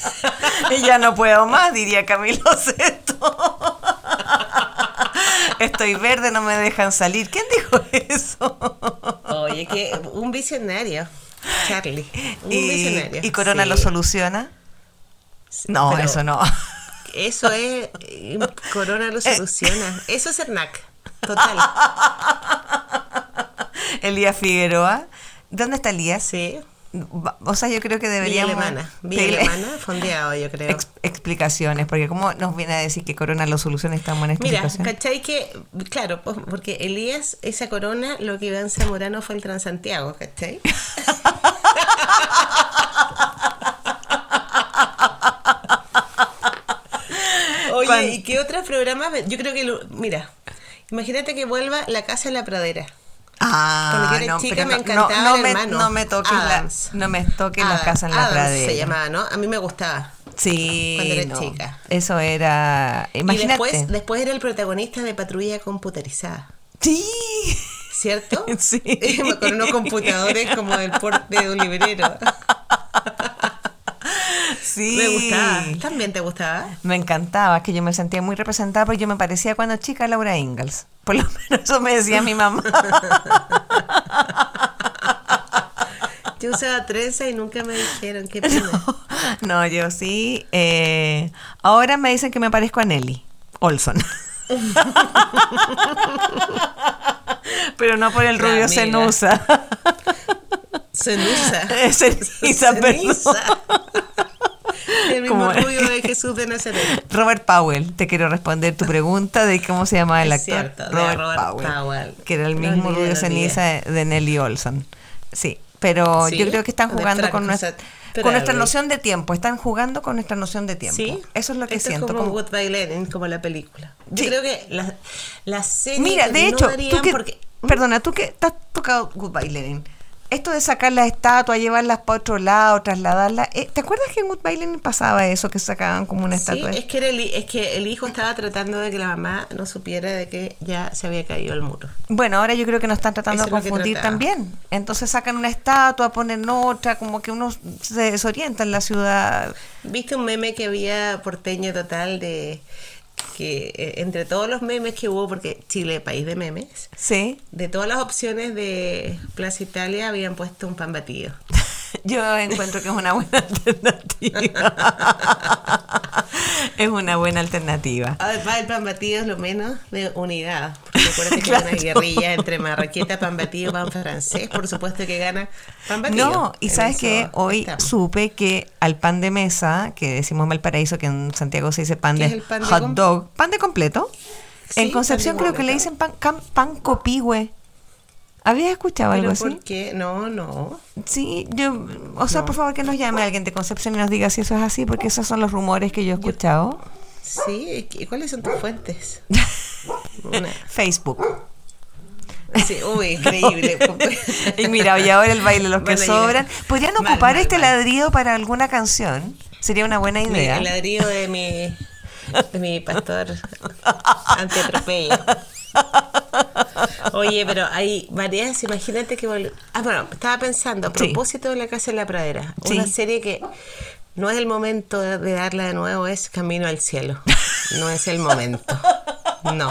Y ya no puedo más, diría Camilo Sesto. Estoy verde, no me dejan salir. ¿Quién dijo eso? Oye, que un visionario, Charlie. Un ¿Y, visionario. y Corona Sí. lo soluciona? No, Pero eso no. Eso es. eh, Corona lo soluciona. Eso es Ernac. Total. Elías Figueroa. ¿Dónde está Elías? Sí. O sea, yo creo que deberíamos Alemana. Villa pedirle Alemana, fondeado, yo creo. ex- explicaciones, porque como nos viene a decir que Corona lo soluciona estamos en esta Mira, situación? ¿cachai que? Claro, porque Elías, esa corona, lo que Iván Zamorano fue el Transantiago, ¿cachai? Oye, ¿y qué otros programas? Yo creo que, lo- mira, imagínate que vuelva La Casa en la Pradera. Ah, no, chica me no, encantaba no, me, hermano. no me toques la, no me toques la casa en la Adams pradera. se llamaba, ¿no? A mí me gustaba. Sí, Cuando era no. chica. Eso era, imagínate. Y después, después era el protagonista de Patrulla Computarizada. Sí. ¿Cierto? Sí. Con unos computadores como del porte de un librero. Sí. Me gustaba. ¿También te gustaba? Me encantaba, es que yo me sentía muy representada porque yo me parecía cuando chica a Laura Ingalls. Por lo menos eso me decía mi mamá. Yo usaba trenza y nunca me dijeron qué pena. No, yo sí. eh, ahora me dicen que me parezco a Nelly Olson. Pero no por el rubio amiga. cenusa. Ceniza. Ceniza, perdón. El mismo rubio de Jesús de Nazaret. Robert Powell, te quiero responder tu pregunta de cómo se llama el actor. cierto, de Robert Powell. Que era el mismo rubio ceniza de, Nelly Olson. Sí, pero Sí, yo creo que están jugando Frank con, nuestra, con nuestra noción de tiempo. Están jugando con nuestra noción de tiempo. Sí. Eso es lo que Esto siento. Es como como- Goodbye Lenin, como la película. Yo Sí. creo que la, la serie. Mira, de hecho, tú que, porque- perdona, tú que te has tocado Goodbye Lenin, esto de sacar las estatuas, llevarlas para otro lado, trasladarlas, eh, ¿te acuerdas que en Goodbye Lenin pasaba eso, que sacaban como una Sí, estatua? es que, era el, es que el hijo estaba tratando de que la mamá no supiera de que ya se había caído el muro. Bueno, ahora yo creo que nos están tratando Eso de confundir también. Entonces sacan una estatua, ponen otra, como que uno se desorienta en la ciudad. ¿Viste un meme que había porteño total de que eh, entre todos los memes que hubo, porque Chile, país de memes, Sí. de todas las opciones de Plaza Italia habían puesto un pan batido. Yo encuentro que es una buena alternativa. es una buena alternativa. Además, el pan batido es lo menos de unidad. Porque acuérdate que hay una guerrilla entre marraqueta, pan batido, pan francés. Por supuesto que gana pan batido. No, y sabes que hoy estamos. supe que al pan de mesa, que decimos en Valparaíso, que en Santiago se dice pan ¿Qué de, pan hot dog, pan de completo. Sí, en Concepción pan creo que le dicen pan, cam- pan copihue. ¿Habías escuchado algo ¿Pero así? por qué? No, no. Sí, yo, o sea, No. por favor que nos llame alguien de Concepción y nos diga si eso es así, porque esos son los rumores que yo he escuchado. Sí, ¿y cuáles son tus fuentes? Facebook. Sí, uy, increíble. y mira, y ahora el baile los que sobran. ¿Podrían Mal, ocupar mal, este mal. ladrido para alguna canción? Sería una buena idea. el ladrillo de mi, de mi pastor antiatropello. Oye, pero hay varias, imagínate que... vol- Ah, bueno, estaba pensando, a propósito de La Casa en la Pradera, Sí. una serie que no es el momento de, darla de nuevo, es Camino al Cielo. No es el momento. No,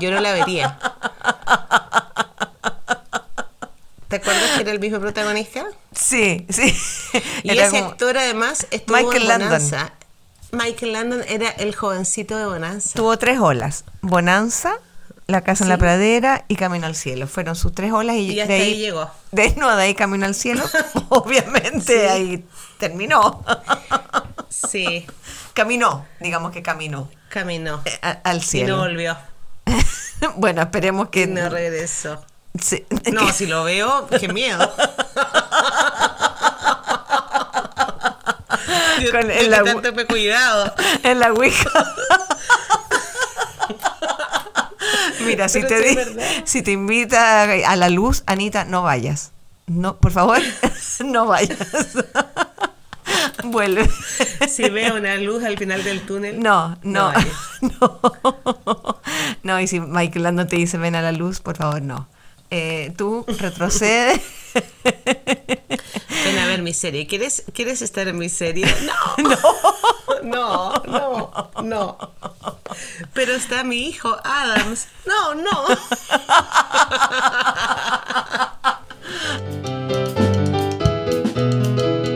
yo no la vería. ¿Te acuerdas que era el mismo protagonista? Sí, sí. Y Era ese actor además estuvo Michael en Landon. Bonanza. Michael Landon era el jovencito de Bonanza. Tuvo tres olas. Bonanza, La Casa en la. Pradera y Camino al Cielo. Fueron sus tres olas y, Y hasta de ahí, ahí llegó. De, no, de ahí Camino al Cielo. Obviamente Sí. ahí terminó. Sí, caminó, digamos que caminó caminó. eh, a- al Y no cielo. volvió. bueno, esperemos que... Y no regresó. sí, No, si lo veo, qué miedo. Yo Con el agua- tanto cuidado. en la Ouija. Mira, si te, di- si te invita a la luz, Anita, no vayas. No, por favor, no vayas. Vuelve. Si veo una luz al final del túnel. No, no, no. No, y si Michael Landon te dice ven a la luz, por favor, no. Eh, tú retrocede. Ven a ver mi serie. ¿Quieres, ¿Quieres estar en mi serie? No. No, no, no. Pero está mi hijo Adams. No, no.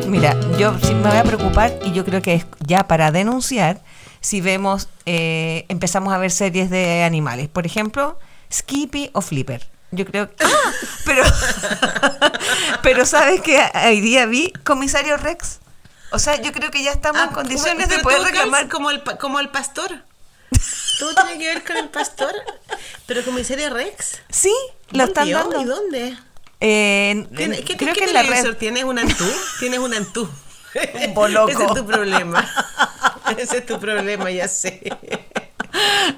Mira, yo sí me voy a preocupar y yo creo que es ya para denunciar si vemos, eh, empezamos a ver series de animales. Por ejemplo, Skippy o Flipper. Yo creo que... ¡Ah! Pero, pero ¿sabes que Hoy día vi Comisario Rex. O sea, yo creo que ya estamos en Ah, condiciones de poder reclamar. como el, como el pastor. Tú tienes que ver con el pastor. Pero comisario Rex. Sí, lo están ¿Tío? dando. ¿Y dónde? Eh, ¿Tiene- ¿Qué, creo qué que en la red. tienes? ¿Un antú? ¿Tienes un antú? Un boloco. Ese es tu problema. Ese es tu problema, ya sé.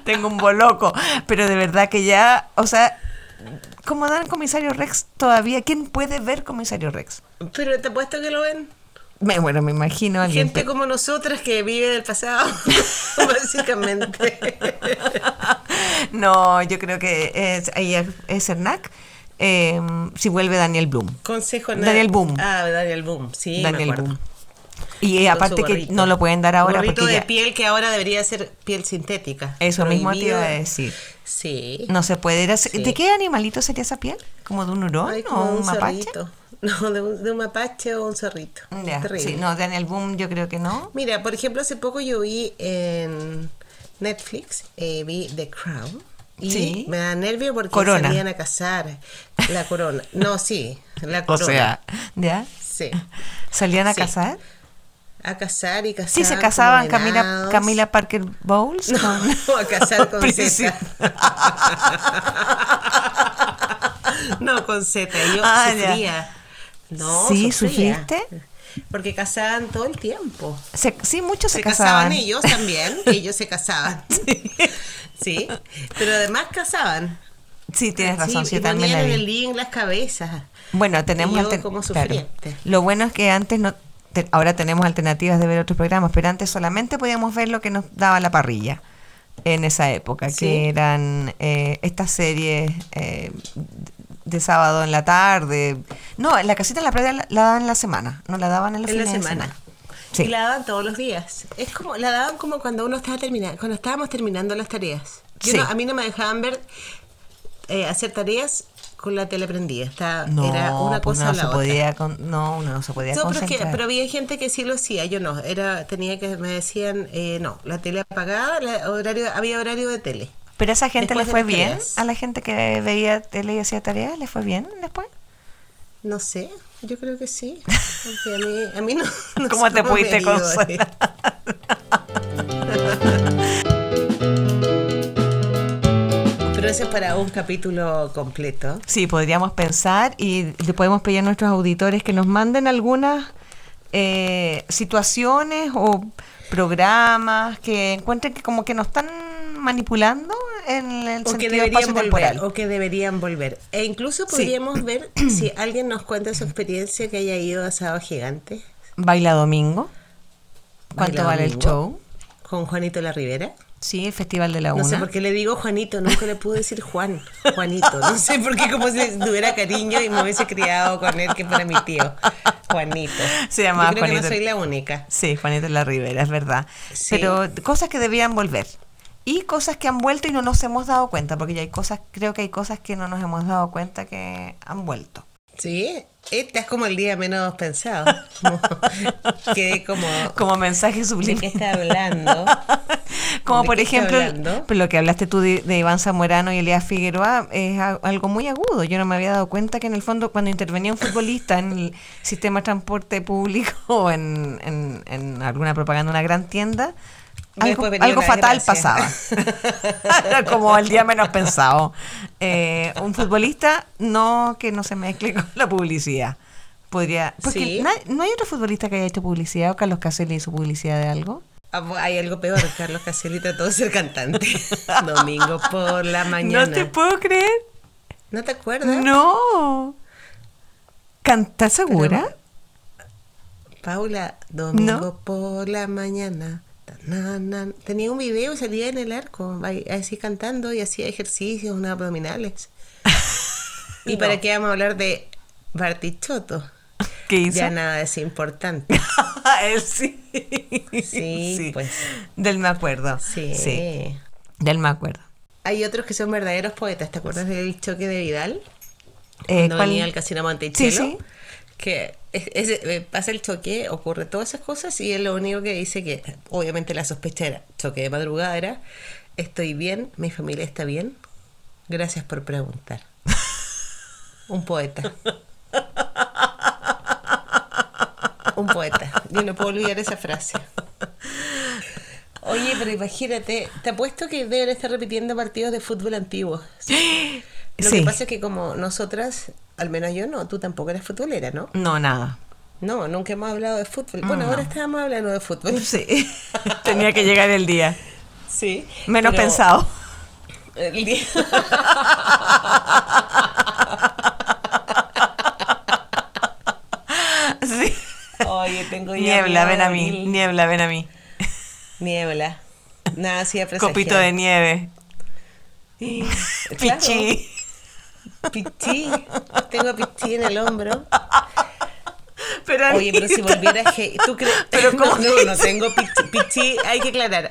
Tengo un boloco. Pero de verdad que ya, o sea, como dan Comisario Rex todavía, ¿quién puede ver Comisario Rex? Pero te apuesto que lo ven. Me, bueno, me imagino alguien. Gente como nosotras que vive del pasado, básicamente. No, yo creo que es, ahí es, Cernac. eh, si vuelve Daniel Bloom. Consejo Daniel Boom. Ah, Daniel Boom, sí, Daniel. Boom. Y aparte que no lo pueden dar ahora Gorrito porque de ya- piel que ahora debería ser piel sintética. Eso mismo te iba a decir. Sí. no se puede ir a- Sí. ¿De qué animalito sería esa piel? ¿Como de un hurón Ay, o un, un mapache? No, de un, de un mapache o un zorrito. Ya, Terrible. sí, no, Daniel Boom yo creo que no. Mira, por ejemplo, hace poco yo vi en Netflix, eh, vi The Crown. Y Sí. me da nervio porque Corona. salían a cazar la corona. No, sí, la O corona. sea, ¿ya? Sí. ¿Salían a Sí. cazar? A cazar y cazar. Sí, se casaban Camila. Camila Parker Bowles No, con... a casar con. Z. no, con Z. Yo Ah, ya. No, Sí, sufría. ¿sufriste? Porque casaban todo el tiempo. Se- sí, muchos se, Se casaban. casaban. ellos también, ellos se casaban. Sí. pero además casaban. Sí, tienes razón, sí, yo también la vi. el living las cabezas. Bueno, tenemos yo como claro. Lo bueno es que antes no te- ahora tenemos alternativas de ver otros programas, pero antes solamente podíamos ver lo que nos daba la parrilla en esa época, Sí. que eran eh, estas series eh, de sábado en la tarde. No, la casita en la playa la, la daban en la semana, no la daban en los En la de semana. Sí. Y la daban todos los días. Es como, la daban como cuando uno estaba terminando, cuando estábamos terminando las tareas. Yo Sí. no- a mí no me dejaban ver, eh, hacer tareas con la tele prendida. Está, No, era una pues cosa no o la se otra. podía con- no, uno no se podía No, pero, es que, concentrar. pero había gente que sí lo hacía, yo no. Era, tenía que, me decían, eh, no, la tele apagada, la- horario, había horario de tele. Pero a esa gente le fue bien, tareas. a la gente que veía tele y hacía tareas, ¿le fue bien después? No sé, yo creo que sí. Porque a mí, a mí no, no ¿Cómo te pudiste ha ido, consolar? Pero eso es para un capítulo completo. Sí, podríamos pensar y le podemos pedir a nuestros auditores que nos manden algunas eh, situaciones o programas que encuentren que como que nos están manipulando en el O que sentido deberían espacio-temporal. volver. O que deberían volver. E incluso podríamos ver si alguien nos cuenta su experiencia que haya ido a Sábado Gigante Baila domingo. ¿Cuánto Baila vale el show? con Juanito La Rivera. Sí, el Festival de la No Una. sé por qué le digo Juanito, nunca le pude decir Juan. Juanito. No sé por qué, como si tuviera cariño y me hubiese criado con él, que fuera mi tío. Juanito. Se llamaba Yo creo que Juanito. no soy la única. Sí, Juanito La Rivera, es verdad. Sí. Pero cosas que debían volver. Y cosas que han vuelto y no nos hemos dado cuenta, porque ya hay cosas, creo que hay cosas que no nos hemos dado cuenta que han vuelto. Sí, este es como el día menos pensado. Como, quedé como. Como mensaje ¿De qué subliminal. está hablando? Como ¿De por ejemplo, lo que hablaste tú de, de Iván Zamorano y Elías Figueroa es a- algo muy agudo. Yo no me había dado cuenta que en el fondo cuando intervenía un futbolista en el sistema de transporte público o en, en- en alguna propaganda de una gran tienda, algo, fatal pasaba. Era como el día menos pensado. Eh, un futbolista, no que no se mezcle con la publicidad. Podría. Porque Sí. na- no hay otro futbolista que haya hecho publicidad o Carlos Caselli hizo publicidad de algo. Ah, Hay algo peor, Carlos Caselli trató de ser cantante. Domingo por la mañana. No te puedo creer. ¿No te acuerdas? No. ¿Canta segura? Paula, domingo por la mañana. Na, na. Tenía un video y salía en el arco, así cantando y hacía ejercicios, unos abdominales. ¿Y para qué vamos a hablar de Bartichotto? ¿Qué hizo? Ya nada es importante. Él sí. Sí, pues. Del me acuerdo. Sí. Del me acuerdo. Hay otros que son verdaderos poetas. ¿Te acuerdas del choque de Vidal? Eh, Cuando ¿cuál? venía al casino Monticello. Sí, sí. Que es- es- eh, pasa el choque, ocurre todas esas cosas y él lo único que dice que, obviamente la sospecha era, choque de madrugada era, estoy bien, mi familia está bien, gracias por preguntar. Un poeta. Un poeta. Yo no puedo olvidar esa frase. Oye, pero imagínate, te apuesto que deben estar repitiendo partidos de fútbol antiguos. Lo Sí. que pasa es que como nosotras, al menos yo no, tú tampoco eres futbolera, ¿no? No, nada. No, nunca hemos hablado de fútbol. Bueno, ahora estábamos hablando de fútbol. Sí. Tenía que llegar el día. Sí. Menos pero pensado. el día- Sí. Oye, tengo ya Niebla, ven a mí. Niebla, ven a mí. Niebla. Nada presagiar. Copito de nieve. Claro. Pichi. Pichí. Tengo a Pichí en el hombro. Pero Oye, pero si volviera Heidi. ¿Tú crees? Pero no, ¿cómo no, no tengo Pichí. Pichí, hay que aclarar.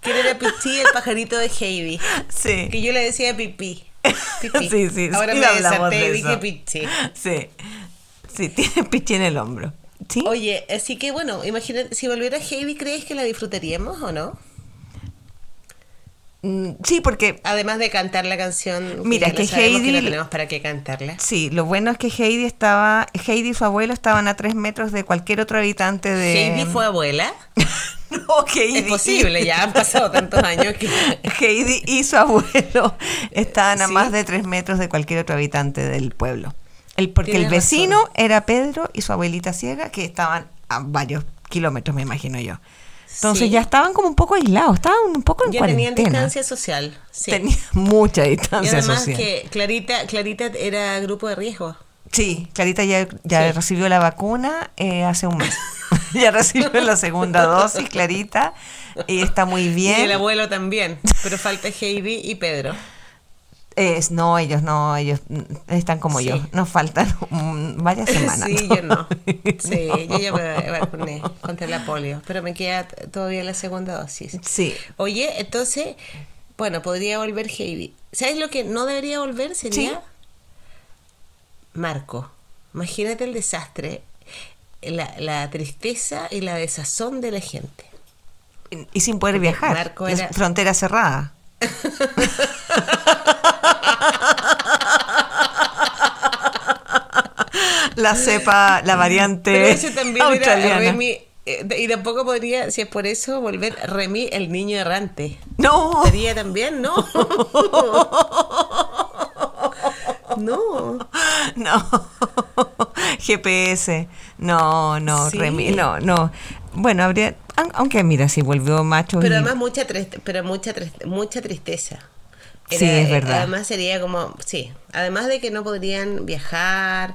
¿Quién era Pichí? El pajarito de Heidi. Sí. Que yo le decía pipí. Pipí. Sí, sí, Ahora sí, me desaté de y dije eso. Pichí. Sí. Sí, tiene pichi en el hombro. ¿Sí? Oye, así que bueno, imagínate, si volviera Heidi, ¿crees que la disfrutaríamos o no? Mm, Sí, porque Además de cantar la canción. Mira, que sabemos Heidi- no tenemos para qué cantarla. Sí, lo bueno es que Heidi estaba, Heidi y su abuelo estaban a tres metros de cualquier otro habitante de... Heidi fue abuela. No, Heidi. Es posible, ya han pasado tantos años que. Heidi y su abuelo estaban a Sí. más de tres metros de cualquier otro habitante del pueblo. El, porque el vecino razón. era Pedro y su abuelita ciega, que estaban a varios kilómetros, me imagino yo. Entonces Sí. ya estaban como un poco aislados, estaban un poco en Ya tenían cuarentena. distancia social. Sí. Tenían mucha y distancia además social. que Clarita, Clarita era grupo de riesgo. Sí, Clarita ya, ya Sí. recibió la vacuna eh, hace un mes. ya recibió la segunda dosis, Clarita, y está muy Y el bien. abuelo también. Pero falta Heidi y Pedro. Es, no, ellos no, ellos están como Sí. yo. Nos faltan varias semanas. Sí, yo no. Sí, yo ya me vacuné contra la polio. Pero me queda todavía la segunda dosis. Sí. Oye, entonces, bueno, podría volver Heidi. ¿Sabes lo que no debería volver? Sería Sí. Marco. Imagínate el desastre, la, la tristeza y la desazón de la gente. Y, y sin poder Porque viajar. Marco Es era- frontera cerrada. La cepa, la variante Pero ese también era. Remy. eh, Y tampoco podría, si es por eso, volver Remy el niño errante. No, Sería también, ¿no? no. no. GPS. No, no, Sí. Remy, no, no. Bueno, habría, aun- aunque mira, si volvió macho Pero y- además mucha pero mucha mucha tristeza. Sí, es eh, verdad. Además sería como, sí, además de que no podrían viajar,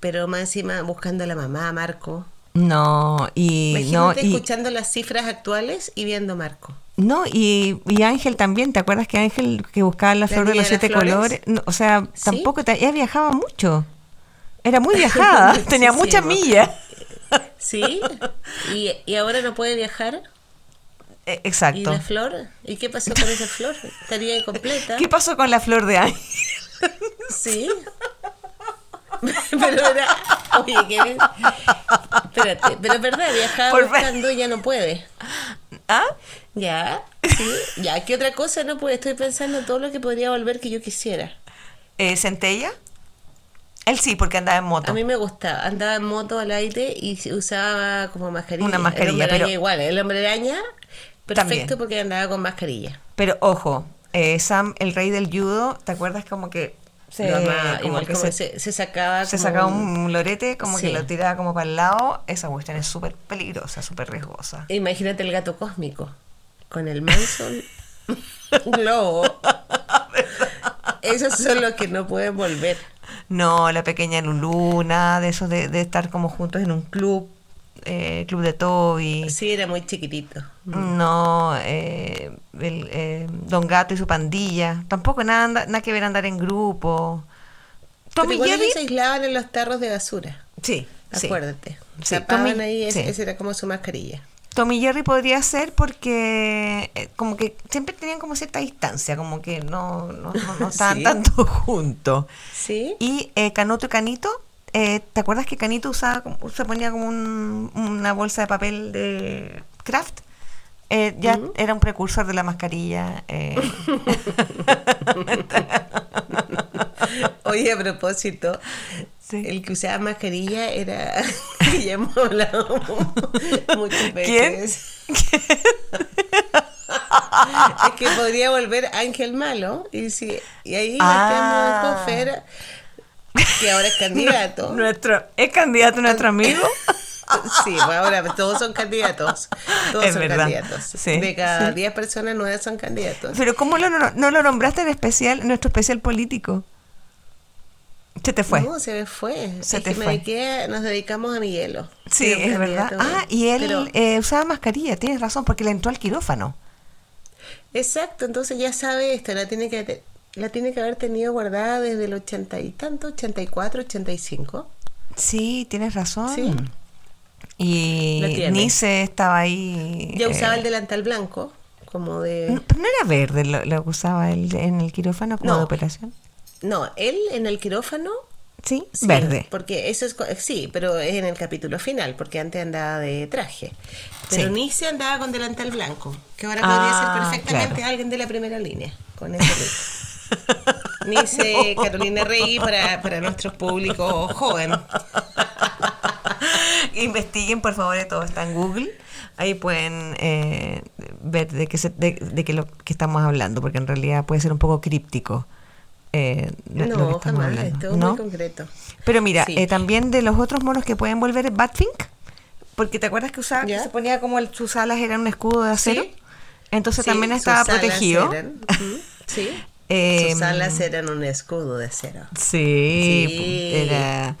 pero más encima buscando a la mamá, Marco. No, y no, Imagínate y, escuchando las cifras actuales y viendo Marco. no, y, y Ángel también, ¿te acuerdas que Ángel que buscaba la flor de los siete flores? colores? No, o sea, ¿Sí? tampoco, ta- ella viajaba mucho. Era muy viajada, tenía muchas millas. ¿Sí? ¿Y, y ahora no puede viajar? Eh, ¿Y Exacto. la flor? ¿Y qué pasó con esa flor? Estaría incompleta. ¿Qué pasó con la flor de Ángel? Sí. Pero era. Oye, ¿qué? Espérate, pero es verdad, viajaba Por buscando y ya no puede. ¿Ah? Ya, sí. Ya, ¿qué otra cosa no puede? Estoy pensando en todo lo que podría volver que yo quisiera. Eh, ¿Centella? Él sí, porque andaba en moto. A mí me gustaba. Andaba en moto al aire y usaba como mascarilla. Una mascarilla, pero- igual. El hombre araña, perfecto También. porque andaba con mascarilla. Pero ojo, eh, Sam, el rey del judo, ¿te acuerdas como que se, Lo amaba, como igual que como se, se, se sacaba. se como sacaba un- lorete, como que lo tiraba como para el lado? Esa cuestión es súper peligrosa, súper riesgosa. Imagínate el gato cósmico con el manso globo. Esos son los que no pueden volver. No, la pequeña Lulú, nada de eso de, de estar como juntos en un club. eh, Club de Toby. Sí, era muy chiquitito. No, eh, el, eh, Don Gato y su pandilla. Tampoco nada, anda- nada que ver andar en grupo. Pero Tommy igual Jerry. se aislaban en los tarros de basura. Sí, sí. Acuérdate. Sí, Tapaban Tommy- ahí, ese, sí. ese era como su mascarilla. Tommy Jerry podría ser porque eh, como que siempre tenían como cierta distancia, como que no, no, no, no estaban Sí. tanto juntos. ¿Sí? Y eh, Canuto y Canito, eh, ¿te acuerdas que Canito usaba se ponía como un- una bolsa de papel de craft? Eh, ya era un precursor de la mascarilla. Oye, a propósito, Sí. el que usaba mascarilla era. ya hemos hablado muchas ¿Quién? veces. es que podría volver Ángel Malo. Y, si, y ahí Ah. metemos que ahora es candidato. nuestro, ¿Es candidato nuestro amigo? Sí, pues ahora todos son candidatos. Todos Es son verdad. candidatos. Sí, de cada sí. 10 personas, 9 son candidatos. Pero ¿cómo lo- no, no lo nombraste en especial, nuestro especial político? Se te fue. No, se me fue. Se Es te que me fue. dediqué- nos dedicamos a Miguelo. Sí, Era un es verdad. Ah, y él pero- eh, usaba mascarilla, tienes razón, porque le entró al quirófano. Exacto, entonces ya sabe esto, la tiene que la tiene que haber tenido guardada desde el ochenta y tanto, 84, 85. Sí, tienes razón. Sí. Y. Nice estaba ahí. Ya eh, usaba el delantal blanco, como de... no, pero no era verde lo, usaba él en el quirófano como No. de operación. No, él en el quirófano... Sí, sí, verde. Porque eso es... Sí, pero es en el capítulo final, porque antes andaba de traje. Pero Sí. Nice andaba con delantal blanco, que ahora Ah, podría ser perfectamente claro. alguien de la primera línea, con ese look. Nice, Carolina Rey, para, para nuestro público joven. Investiguen, por favor, todo está en Google. Ahí pueden eh, ver de qué, se- de, de qué lo que estamos hablando, porque en realidad puede ser un poco críptico. Eh, lo- lo que No, jamás, hablando, es ¿no? muy concreto. Pero mira, Sí. eh, también de los otros monos que pueden volver es Batfink, porque te acuerdas que usaba, que se ponía como el- sus alas eran un escudo de acero, Sí. entonces Sí, también estaba protegido. eran- ujú, sí. Eh, sus alas eran un escudo de acero. Sí, era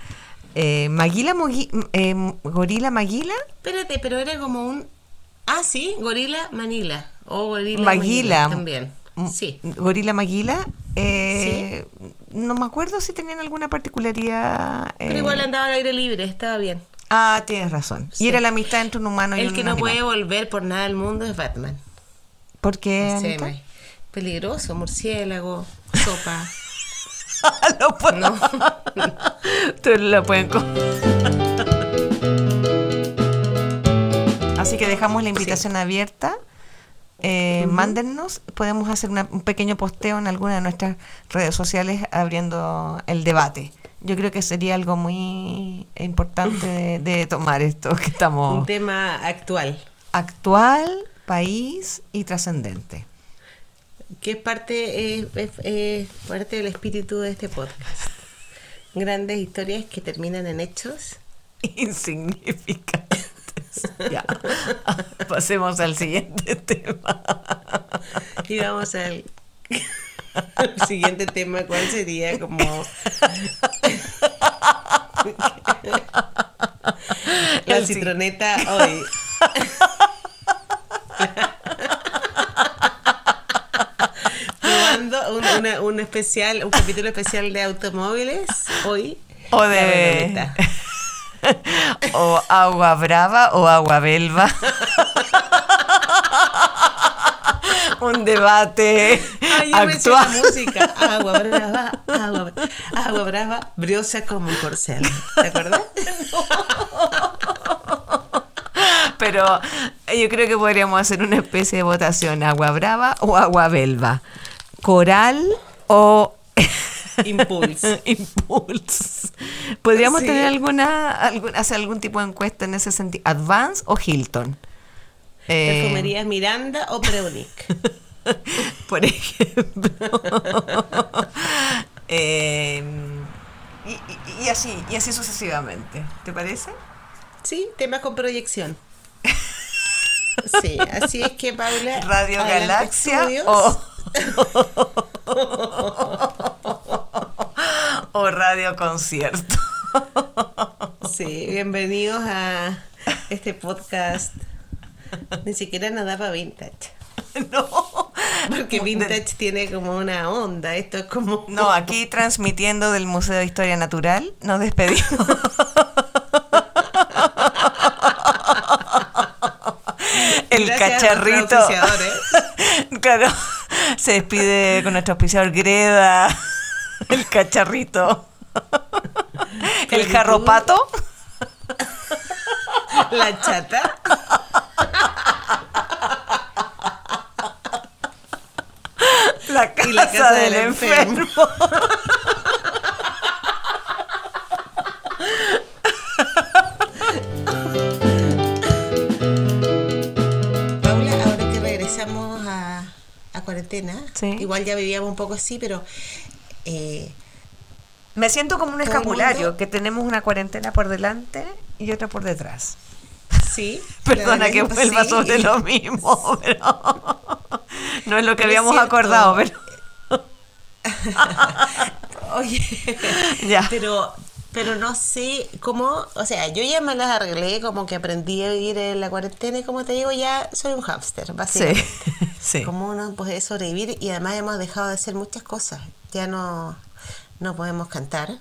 eh, Maguila, eh, Gorila Maguila, Espérate, pero era como un. Ah, sí, gorila Manila. O gorila Maguila. también. Sí. Gorila Maguila. Eh, No me acuerdo si tenían alguna particularidad. Pero eh, igual andaba al aire libre, estaba bien. Ah, tienes razón. Sí. Y era la amistad entre un humano y El un que no animal. puede volver por nada del mundo es Batman. ¿Por qué, Anita? peligroso, murciélago, sopa. no puedo. No. Tú lo pueden Así que dejamos la invitación abierta. Eh, Mándennos, podemos hacer una- un pequeño posteo en alguna de nuestras redes sociales abriendo el debate. Yo creo que sería algo muy importante de, de tomar esto que Un estamos tema actual, actual, país y trascendente. que es parte, es parte del espíritu de este podcast. Grandes historias que terminan en hechos. Insignificantes. Ya. Pasemos al siguiente tema. Y vamos al, siguiente tema, ¿cuál sería? Como la El citroneta hoy. Probando un, una- un especial, un capítulo especial de automóviles hoy. O de. O agua brava o agua belva. Un debate Ay, ya me la actual. música. Agua brava, agua, agua brava, briosa como un corcel. ¿Te acuerdas? Pero yo creo que podríamos hacer una especie de votación: agua brava o agua belva. Coral o Impulse. Impulse. ¿Podríamos Sí. tener alguna, algún, hacer algún tipo de encuesta en ese sentido? ¿Advance o Hilton? Eh, Perfumerías Miranda o Preunic. por ejemplo. Eh, y, y- y así, y así sucesivamente. ¿Te parece? Sí, temas con proyección. Sí, así es que Paula. Radio Galaxia. O, Radio Concierto. Sí, bienvenidos a este podcast ni siquiera nada para vintage. No. Porque vintage tiene como una onda. Esto es como. No, aquí transmitiendo del Museo de Historia Natural, nos despedimos. El Gracias cacharrito. Claro, se despide con nuestro auspiciador Greda, el cacharrito, el jarropato, La chata. la casa, Y la casa del, del enfermo. enfermo. Paula, ahora que regresamos a, a cuarentena, Sí. igual ya vivíamos un poco así, pero Me siento como un escapulario, que tenemos una cuarentena por delante y otra por detrás. sí. Perdona que vuelva sí. sobre lo mismo, pero no es lo que Pero habíamos acordado, pero Oye, ya. pero, pero no sé cómo, o sea, yo ya me las arreglé, como que aprendí a vivir en la cuarentena y como te digo, ya soy un hámster, Sí, básicamente. sí. ¿Cómo uno puede sobrevivir? Y además hemos dejado de hacer muchas cosas. Ya no, no podemos cantar.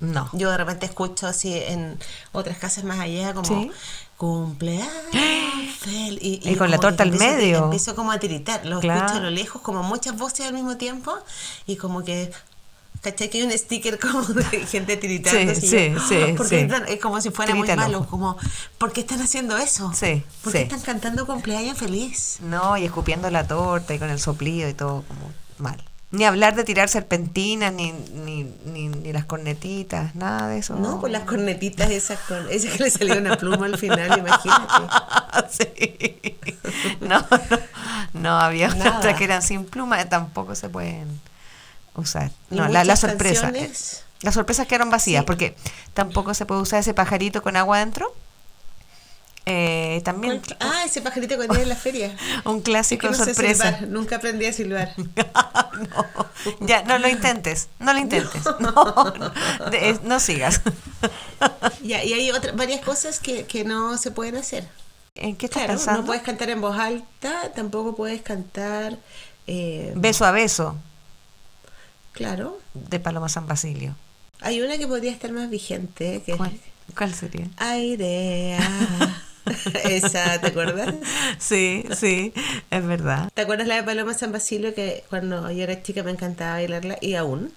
No. Yo de repente escucho así en otras casas más allá como Sí. cumpleaños fel-", y, Y con la torta al empiezo medio. Empiezo como a tiritar, lo Claro. escucho a lo lejos como muchas voces al mismo tiempo y como que ¿Cachai? Que hay un sticker como de gente tiritando. Sí, así, sí, yo, sí, ¿por qué sí. están- es como si fuera muy Tirítalo. malo, como ¿por qué están haciendo eso? Sí, ¿Por qué sí. están cantando cumpleaños feliz? No, y escupiendo la torta y con el soplido y todo como mal. Ni hablar de tirar serpentinas, ni, ni, ni, ni las cornetitas, nada de eso. No, pues las cornetitas esas con esa que le salió una pluma al final, imagínate. sí. No, no, no, había Nada. otras que eran sin pluma, tampoco se pueden usar. No, la, la sorpresa. canciones. Las sorpresas quedaron vacías Sí. porque tampoco se puede usar ese pajarito con agua adentro. Eh, también ¿Cuál- Ah, ese pajarito que tiene en la feria. un Es clásico que no sé sorpresa. silbar, nunca aprendí a silbar. no, ya, no lo intentes, no lo intentes. No, no, de- no sigas. Ya, y hay otras varias cosas que, que no se pueden hacer. ¿En qué estás Claro, pensando? no puedes cantar en voz alta, tampoco puedes cantar, eh, Beso a beso claro. de Paloma San Basilio. Hay una que podría estar más vigente, que ¿Cuál, cuál sería? Airea. Esa, ¿te acuerdas? Sí, sí, es verdad. ¿Te acuerdas la de Paloma San Basilio que cuando yo era chica me encantaba bailarla? Y aún,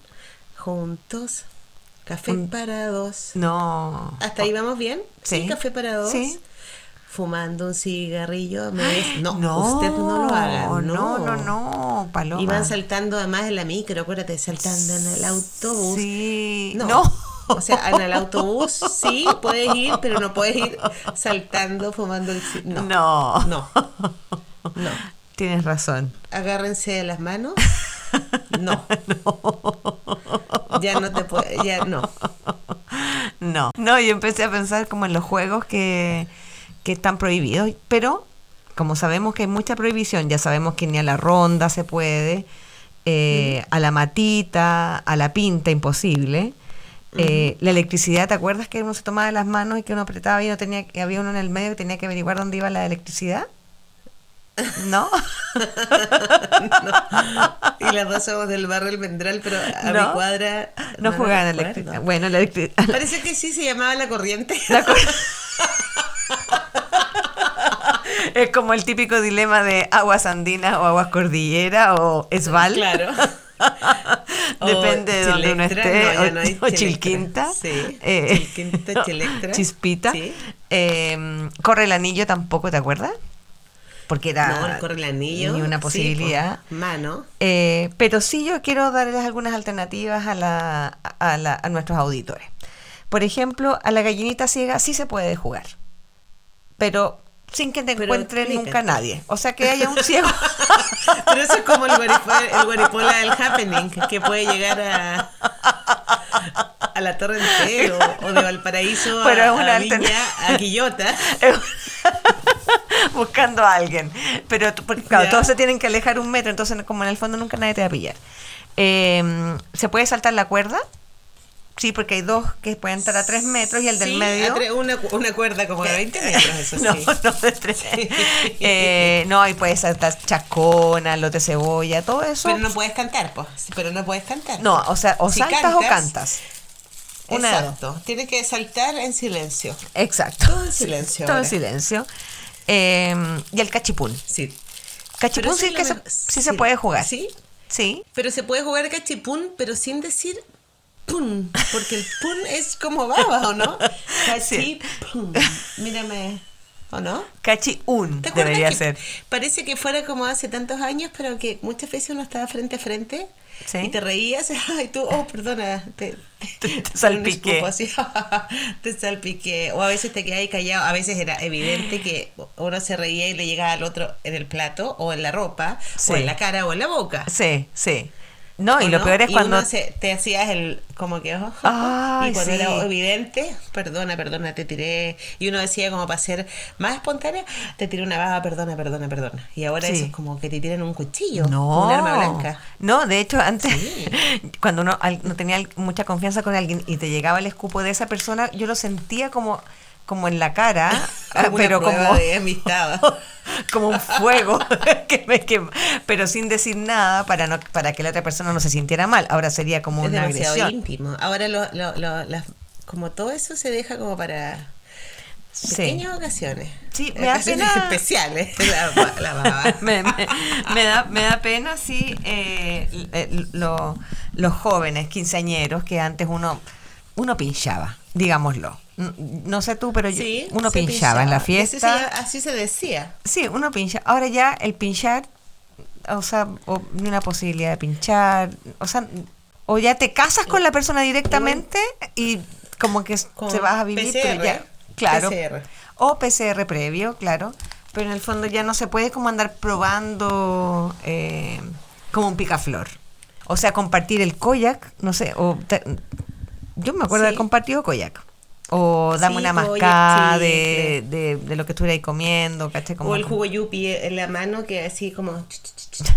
juntos, café para dos. No. ¿Hasta ahí vamos bien? Sí. café para dos. Sí. Fumando un cigarrillo. me No, No, usted no lo haga. No, No, no, no, Paloma. Iban saltando además en la micro, acuérdate, saltando en el autobús. Sí, No. no. O sea, en el autobús sí puedes ir, pero no puedes ir saltando, fumando el No. No. No. No. Tienes razón. Agárrense de las manos. No. Ya no te puedes, ya no. No. No, yo empecé a pensar como en los juegos que, que están prohibidos, pero como sabemos que hay mucha prohibición, ya sabemos que ni a la ronda se puede, eh, a la matita, a la pinta, imposible. Eh, la electricidad, ¿te acuerdas que uno se tomaba de las manos y que uno apretaba y no tenía, que había uno en el medio que tenía que averiguar dónde iba la electricidad? ¿No? Y las dos somos del barrio El Vendral, pero a No. mi cuadra. No, me jugaban electricidad. Bueno, la electricidad. Parece que sí se llamaba la corriente. La cor- es como el típico dilema de aguas andinas o aguas cordillera o esval. Claro. Depende de O donde uno esté. no, o, no o Chilectra. Chilquinta. Sí, eh, Chilquinta, Chilectra. Chispita. Sí. Eh, corre el anillo tampoco, ¿te acuerdas? Porque era No, el corre el anillo. ni una posibilidad. mano. Eh, pero sí yo quiero darles algunas alternativas a, la, a, la- a nuestros auditores. Por ejemplo, a la gallinita ciega sí se puede jugar, pero sin que te Pero encuentre explícate. nunca nadie. O sea, que haya un ciego. Pero eso es como el guaripola, el guaripola del happening, que puede llegar a, a la Torre Entero o de Valparaíso Pero a, es una a Viña, a Quillota. buscando a alguien. Pero claro, todos se tienen que alejar un metro, entonces como en el fondo nunca nadie te va a pillar. Eh, ¿Se puede saltar la cuerda? Sí, porque hay dos que pueden estar a tres metros y el del Sí, medio. una, una cuerda como de 20 metros, eso no, sí. no, de tres. Eh, no, y puede saltar chascona, lote cebolla, todo eso. Pero no puedes cantar, pues. Pero no puedes cantar. No, o sea, o Si saltas o cantas. Una. Exacto. Tienes que saltar en silencio. Exacto. Todo en silencio Todo en silencio. Eh, y el cachipún. Sí. Cachipún sí que se, sí se puede jugar. Sí. Sí. Pero se puede jugar cachipún, pero sin decir pum. Porque el pum es como baba, ¿o no? Cachipún. Mírame. ¿O no? ¿Te acuerdas debería que ser. Parece que fuera como hace tantos años, pero que muchas veces uno estaba frente a frente Sí. y te reías, ay tú, oh, perdona, te, Te- te salpiqué. un así, te salpiqué. O a veces te quedabas callado, a veces era evidente que uno se reía y le llegaba al otro en el plato, o en la ropa, Sí. o en la cara, o en la boca. Sí, sí. No, y ¿O lo no? peor es Y cuando. uno se- te hacías el como que oh, Ay, y cuando sí. era evidente perdona perdona te tiré y uno decía como para ser más espontánea te tiré una baba perdona perdona perdona y ahora Sí. eso es como que te tiran un cuchillo No, un arma blanca no, de hecho antes, Sí. cuando uno no tenía mucha confianza con alguien y te llegaba el escupo de esa persona, yo lo sentía como, como en la cara, ah, como pero como, de amistad como un fuego, que me quema, pero sin decir nada para no para que la otra persona no se sintiera mal. Ahora sería como es una demasiado agresión. íntimo ahora lo, lo- lo- las- como todo eso se deja como para Sí. pequeñas ocasiones Sí, me da pena- especiales la, la baba me, me- me da, me da pena, sí, eh, eh, lo- los jóvenes quinceañeros que antes uno, uno pinchaba, digámoslo. N- No sé tú, pero yo- sí uno se pinchaba en la Así se, fiesta. así se decía Sí, uno pincha. Ahora ya el pinchar, o sea, o ni una posibilidad de pinchar, o sea, o ya te casas con la persona directamente y como que Con se vas a vivir, pero ya, claro. PCR. O PCR previo, claro. Pero en el fondo ya no se puede como andar probando eh, como un picaflor. O sea, compartir el koyak, no sé, o te- yo me acuerdo de haber compartido koyak. O dame Sí, una koyak, mascada sí, de, de, de lo que estuviera ahí comiendo, ¿cachai? Como o el jugo yupi en la mano que así como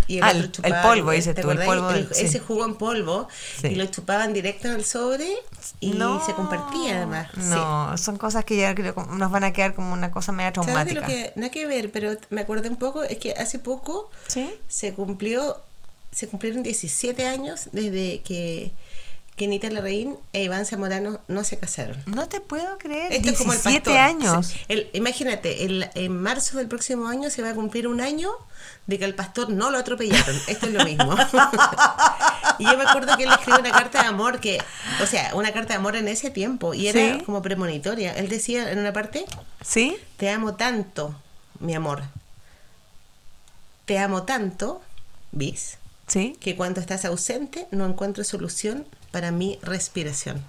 y Ah, otro el- el chupaba, polvo, ¿te dices tú, el polvo sí. ese jugo en polvo y lo chupaban directo en el sobre y No, se compartía además. No, son cosas que ya creo nos van a quedar como una cosa media ¿Sabes de traumática. lo que nada que ver pero me acordé un poco es que hace poco se cumplió se cumplieron 17 años desde que que Nita Larraín e Iván Zamorano no se casaron No te puedo creer. Esto es como el 17 pastor. años. Sí, el- imagínate, el- en marzo del próximo año se va a cumplir un año de que al pastor no lo atropellaron. Esto es lo mismo. y yo me acuerdo que él escribió una carta de amor que, o sea, una carta de amor en ese tiempo y era Sí. como premonitoria. Él decía en una parte, ¿Sí? te amo tanto, mi amor. Te amo tanto, bis, ¿Sí? que cuando estás ausente no encuentro solución para mi respiración.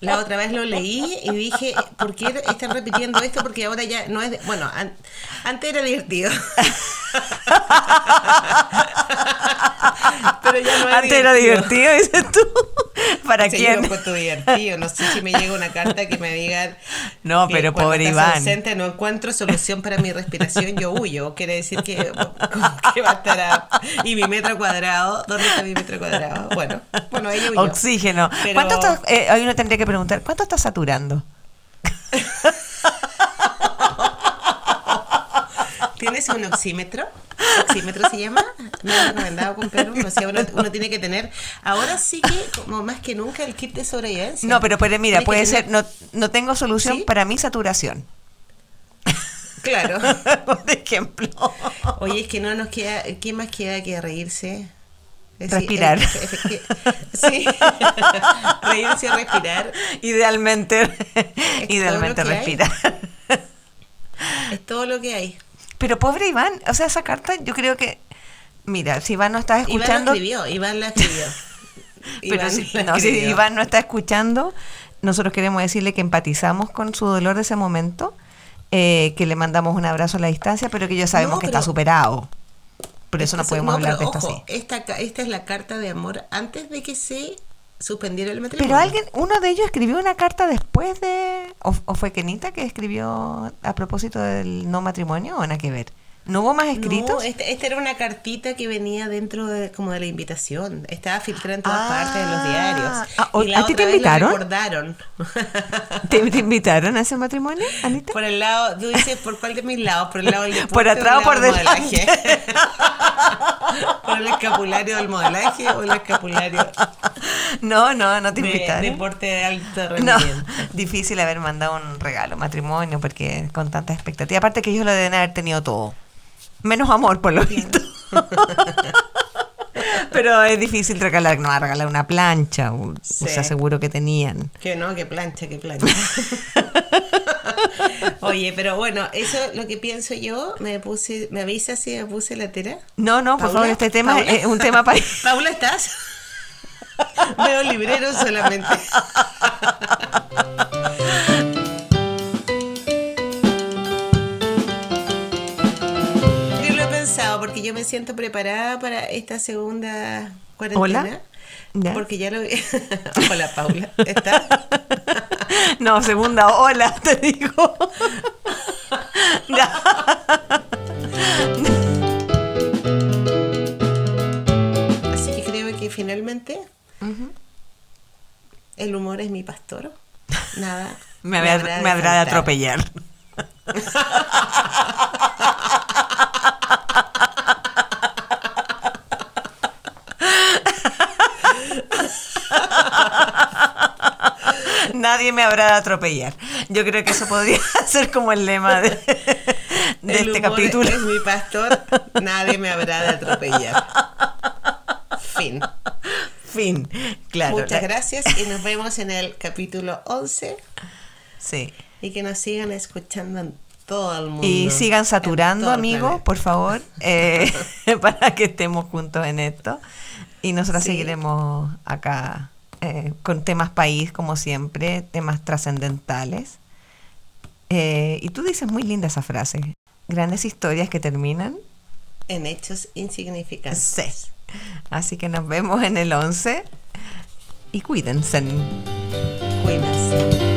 La otra vez lo leí y dije, ¿por qué están repitiendo esto? Porque ahora ya no es... de- bueno, an- antes era divertido. Pero ya no es Antes era divertido, dices tú. ¿Para Sí, yo quién? encuentro divertido. No sé si me llega una carta que me digan. No, pero pobre Iván. ausente, no encuentro solución para mi respiración, yo huyo. Quiere decir que, que va a estar. a- y mi metro cuadrado, ¿dónde está mi metro cuadrado? Bueno, bueno, ella huyó. Oxígeno. Pero- ¿Cuánto estás, eh, ahí uno tendría que preguntar, ¿cuánto estás saturando? ¿Tienes un oxímetro? ¿Oxímetro se llama? Me han recomendado comprar uno. O sea, uno, uno tiene que tener. Ahora sí que, como más que nunca, el kit de sobrevivencia. No, pero, pero mira, puede tener- ser, no, no tengo solución ¿Sí? para mi saturación. Claro. Por ejemplo. Oye, es que no nos queda. ¿Qué más queda que reírse? Es Respirar. efecti- sí. reírse respirar. Idealmente, idealmente hay. respirar. Es todo lo que hay. Pero pobre Iván, o sea, esa carta yo creo que, mira, si Iván no está Iván escuchando, la escribió. Iván la escribió. pero Iván si, la no, si. Iván no está escuchando, nosotros queremos decirle que empatizamos con su dolor de ese momento, eh, que le mandamos un abrazo a la distancia, pero que ya sabemos No, que está superado. Por eso no podemos hablar de esto así. Esta, esta es la carta de amor antes de que se suspendiera el matrimonio. Pero alguien, uno de ellos escribió una carta después de, o, o fue Kenita que escribió a propósito del no matrimonio, o nada que ver. ¿No hubo más No, escritos? esta, era una cartita que venía dentro de, como de la invitación. Estaba filtrada en todas Ah. partes de los diarios. Ah, o- y la ¿a ti te invitaron? recordaron. ¿Te, te invitaron a ese matrimonio, Anita? por el lado, tú dices, ¿por cuál de mis lados? ¿Por el lado del deporte Por atrás o por lado del delante. modelaje? ¿Por el escapulario del modelaje o el escapulario No, no, no te de invitaron. deporte de alto No, rendimiento? difícil haber mandado un regalo, matrimonio, porque con tanta expectativa. Aparte que ellos lo deben haber tenido todo. Menos amor, por lo visto. Pero es difícil regalar, no, regalar una plancha, o, Sí. o sea, seguro que tenían. Que no, que plancha, que plancha. Oye, pero bueno, eso es lo que pienso yo. Me puse, ¿me avisas si me puse la tela? No, no, por favor, este tema ¿Paula? es un tema para... Paula, ¿estás? Veo librero solamente. Yo me siento preparada para esta segunda cuarentena. Hola. Ya. Porque ya lo vi. Hola, Paula. ¿Estás? No, segunda ola, te digo. Así que creo que finalmente el humor es mi pastor. Nada. Me, habrá, me habrá de faltar. atropellar. Nadie me habrá de atropellar. Yo creo que eso podría ser como el lema de, de El este capítulo. Es mi pastor, nadie me habrá de atropellar. Fin. Fin. Claro. Muchas gracias y nos vemos en el capítulo 11 Sí. y que nos sigan escuchando en todo el mundo. Y sigan saturando, amigos, por favor, eh, para que estemos juntos en esto. Y nosotros Sí. seguiremos acá eh, con temas país, como siempre, temas trascendentales. Eh, y tú dices muy linda esa frase. Grandes historias que terminan. En hechos insignificantes. Sí. Así que nos vemos en el 11 y cuídense. Cuídense.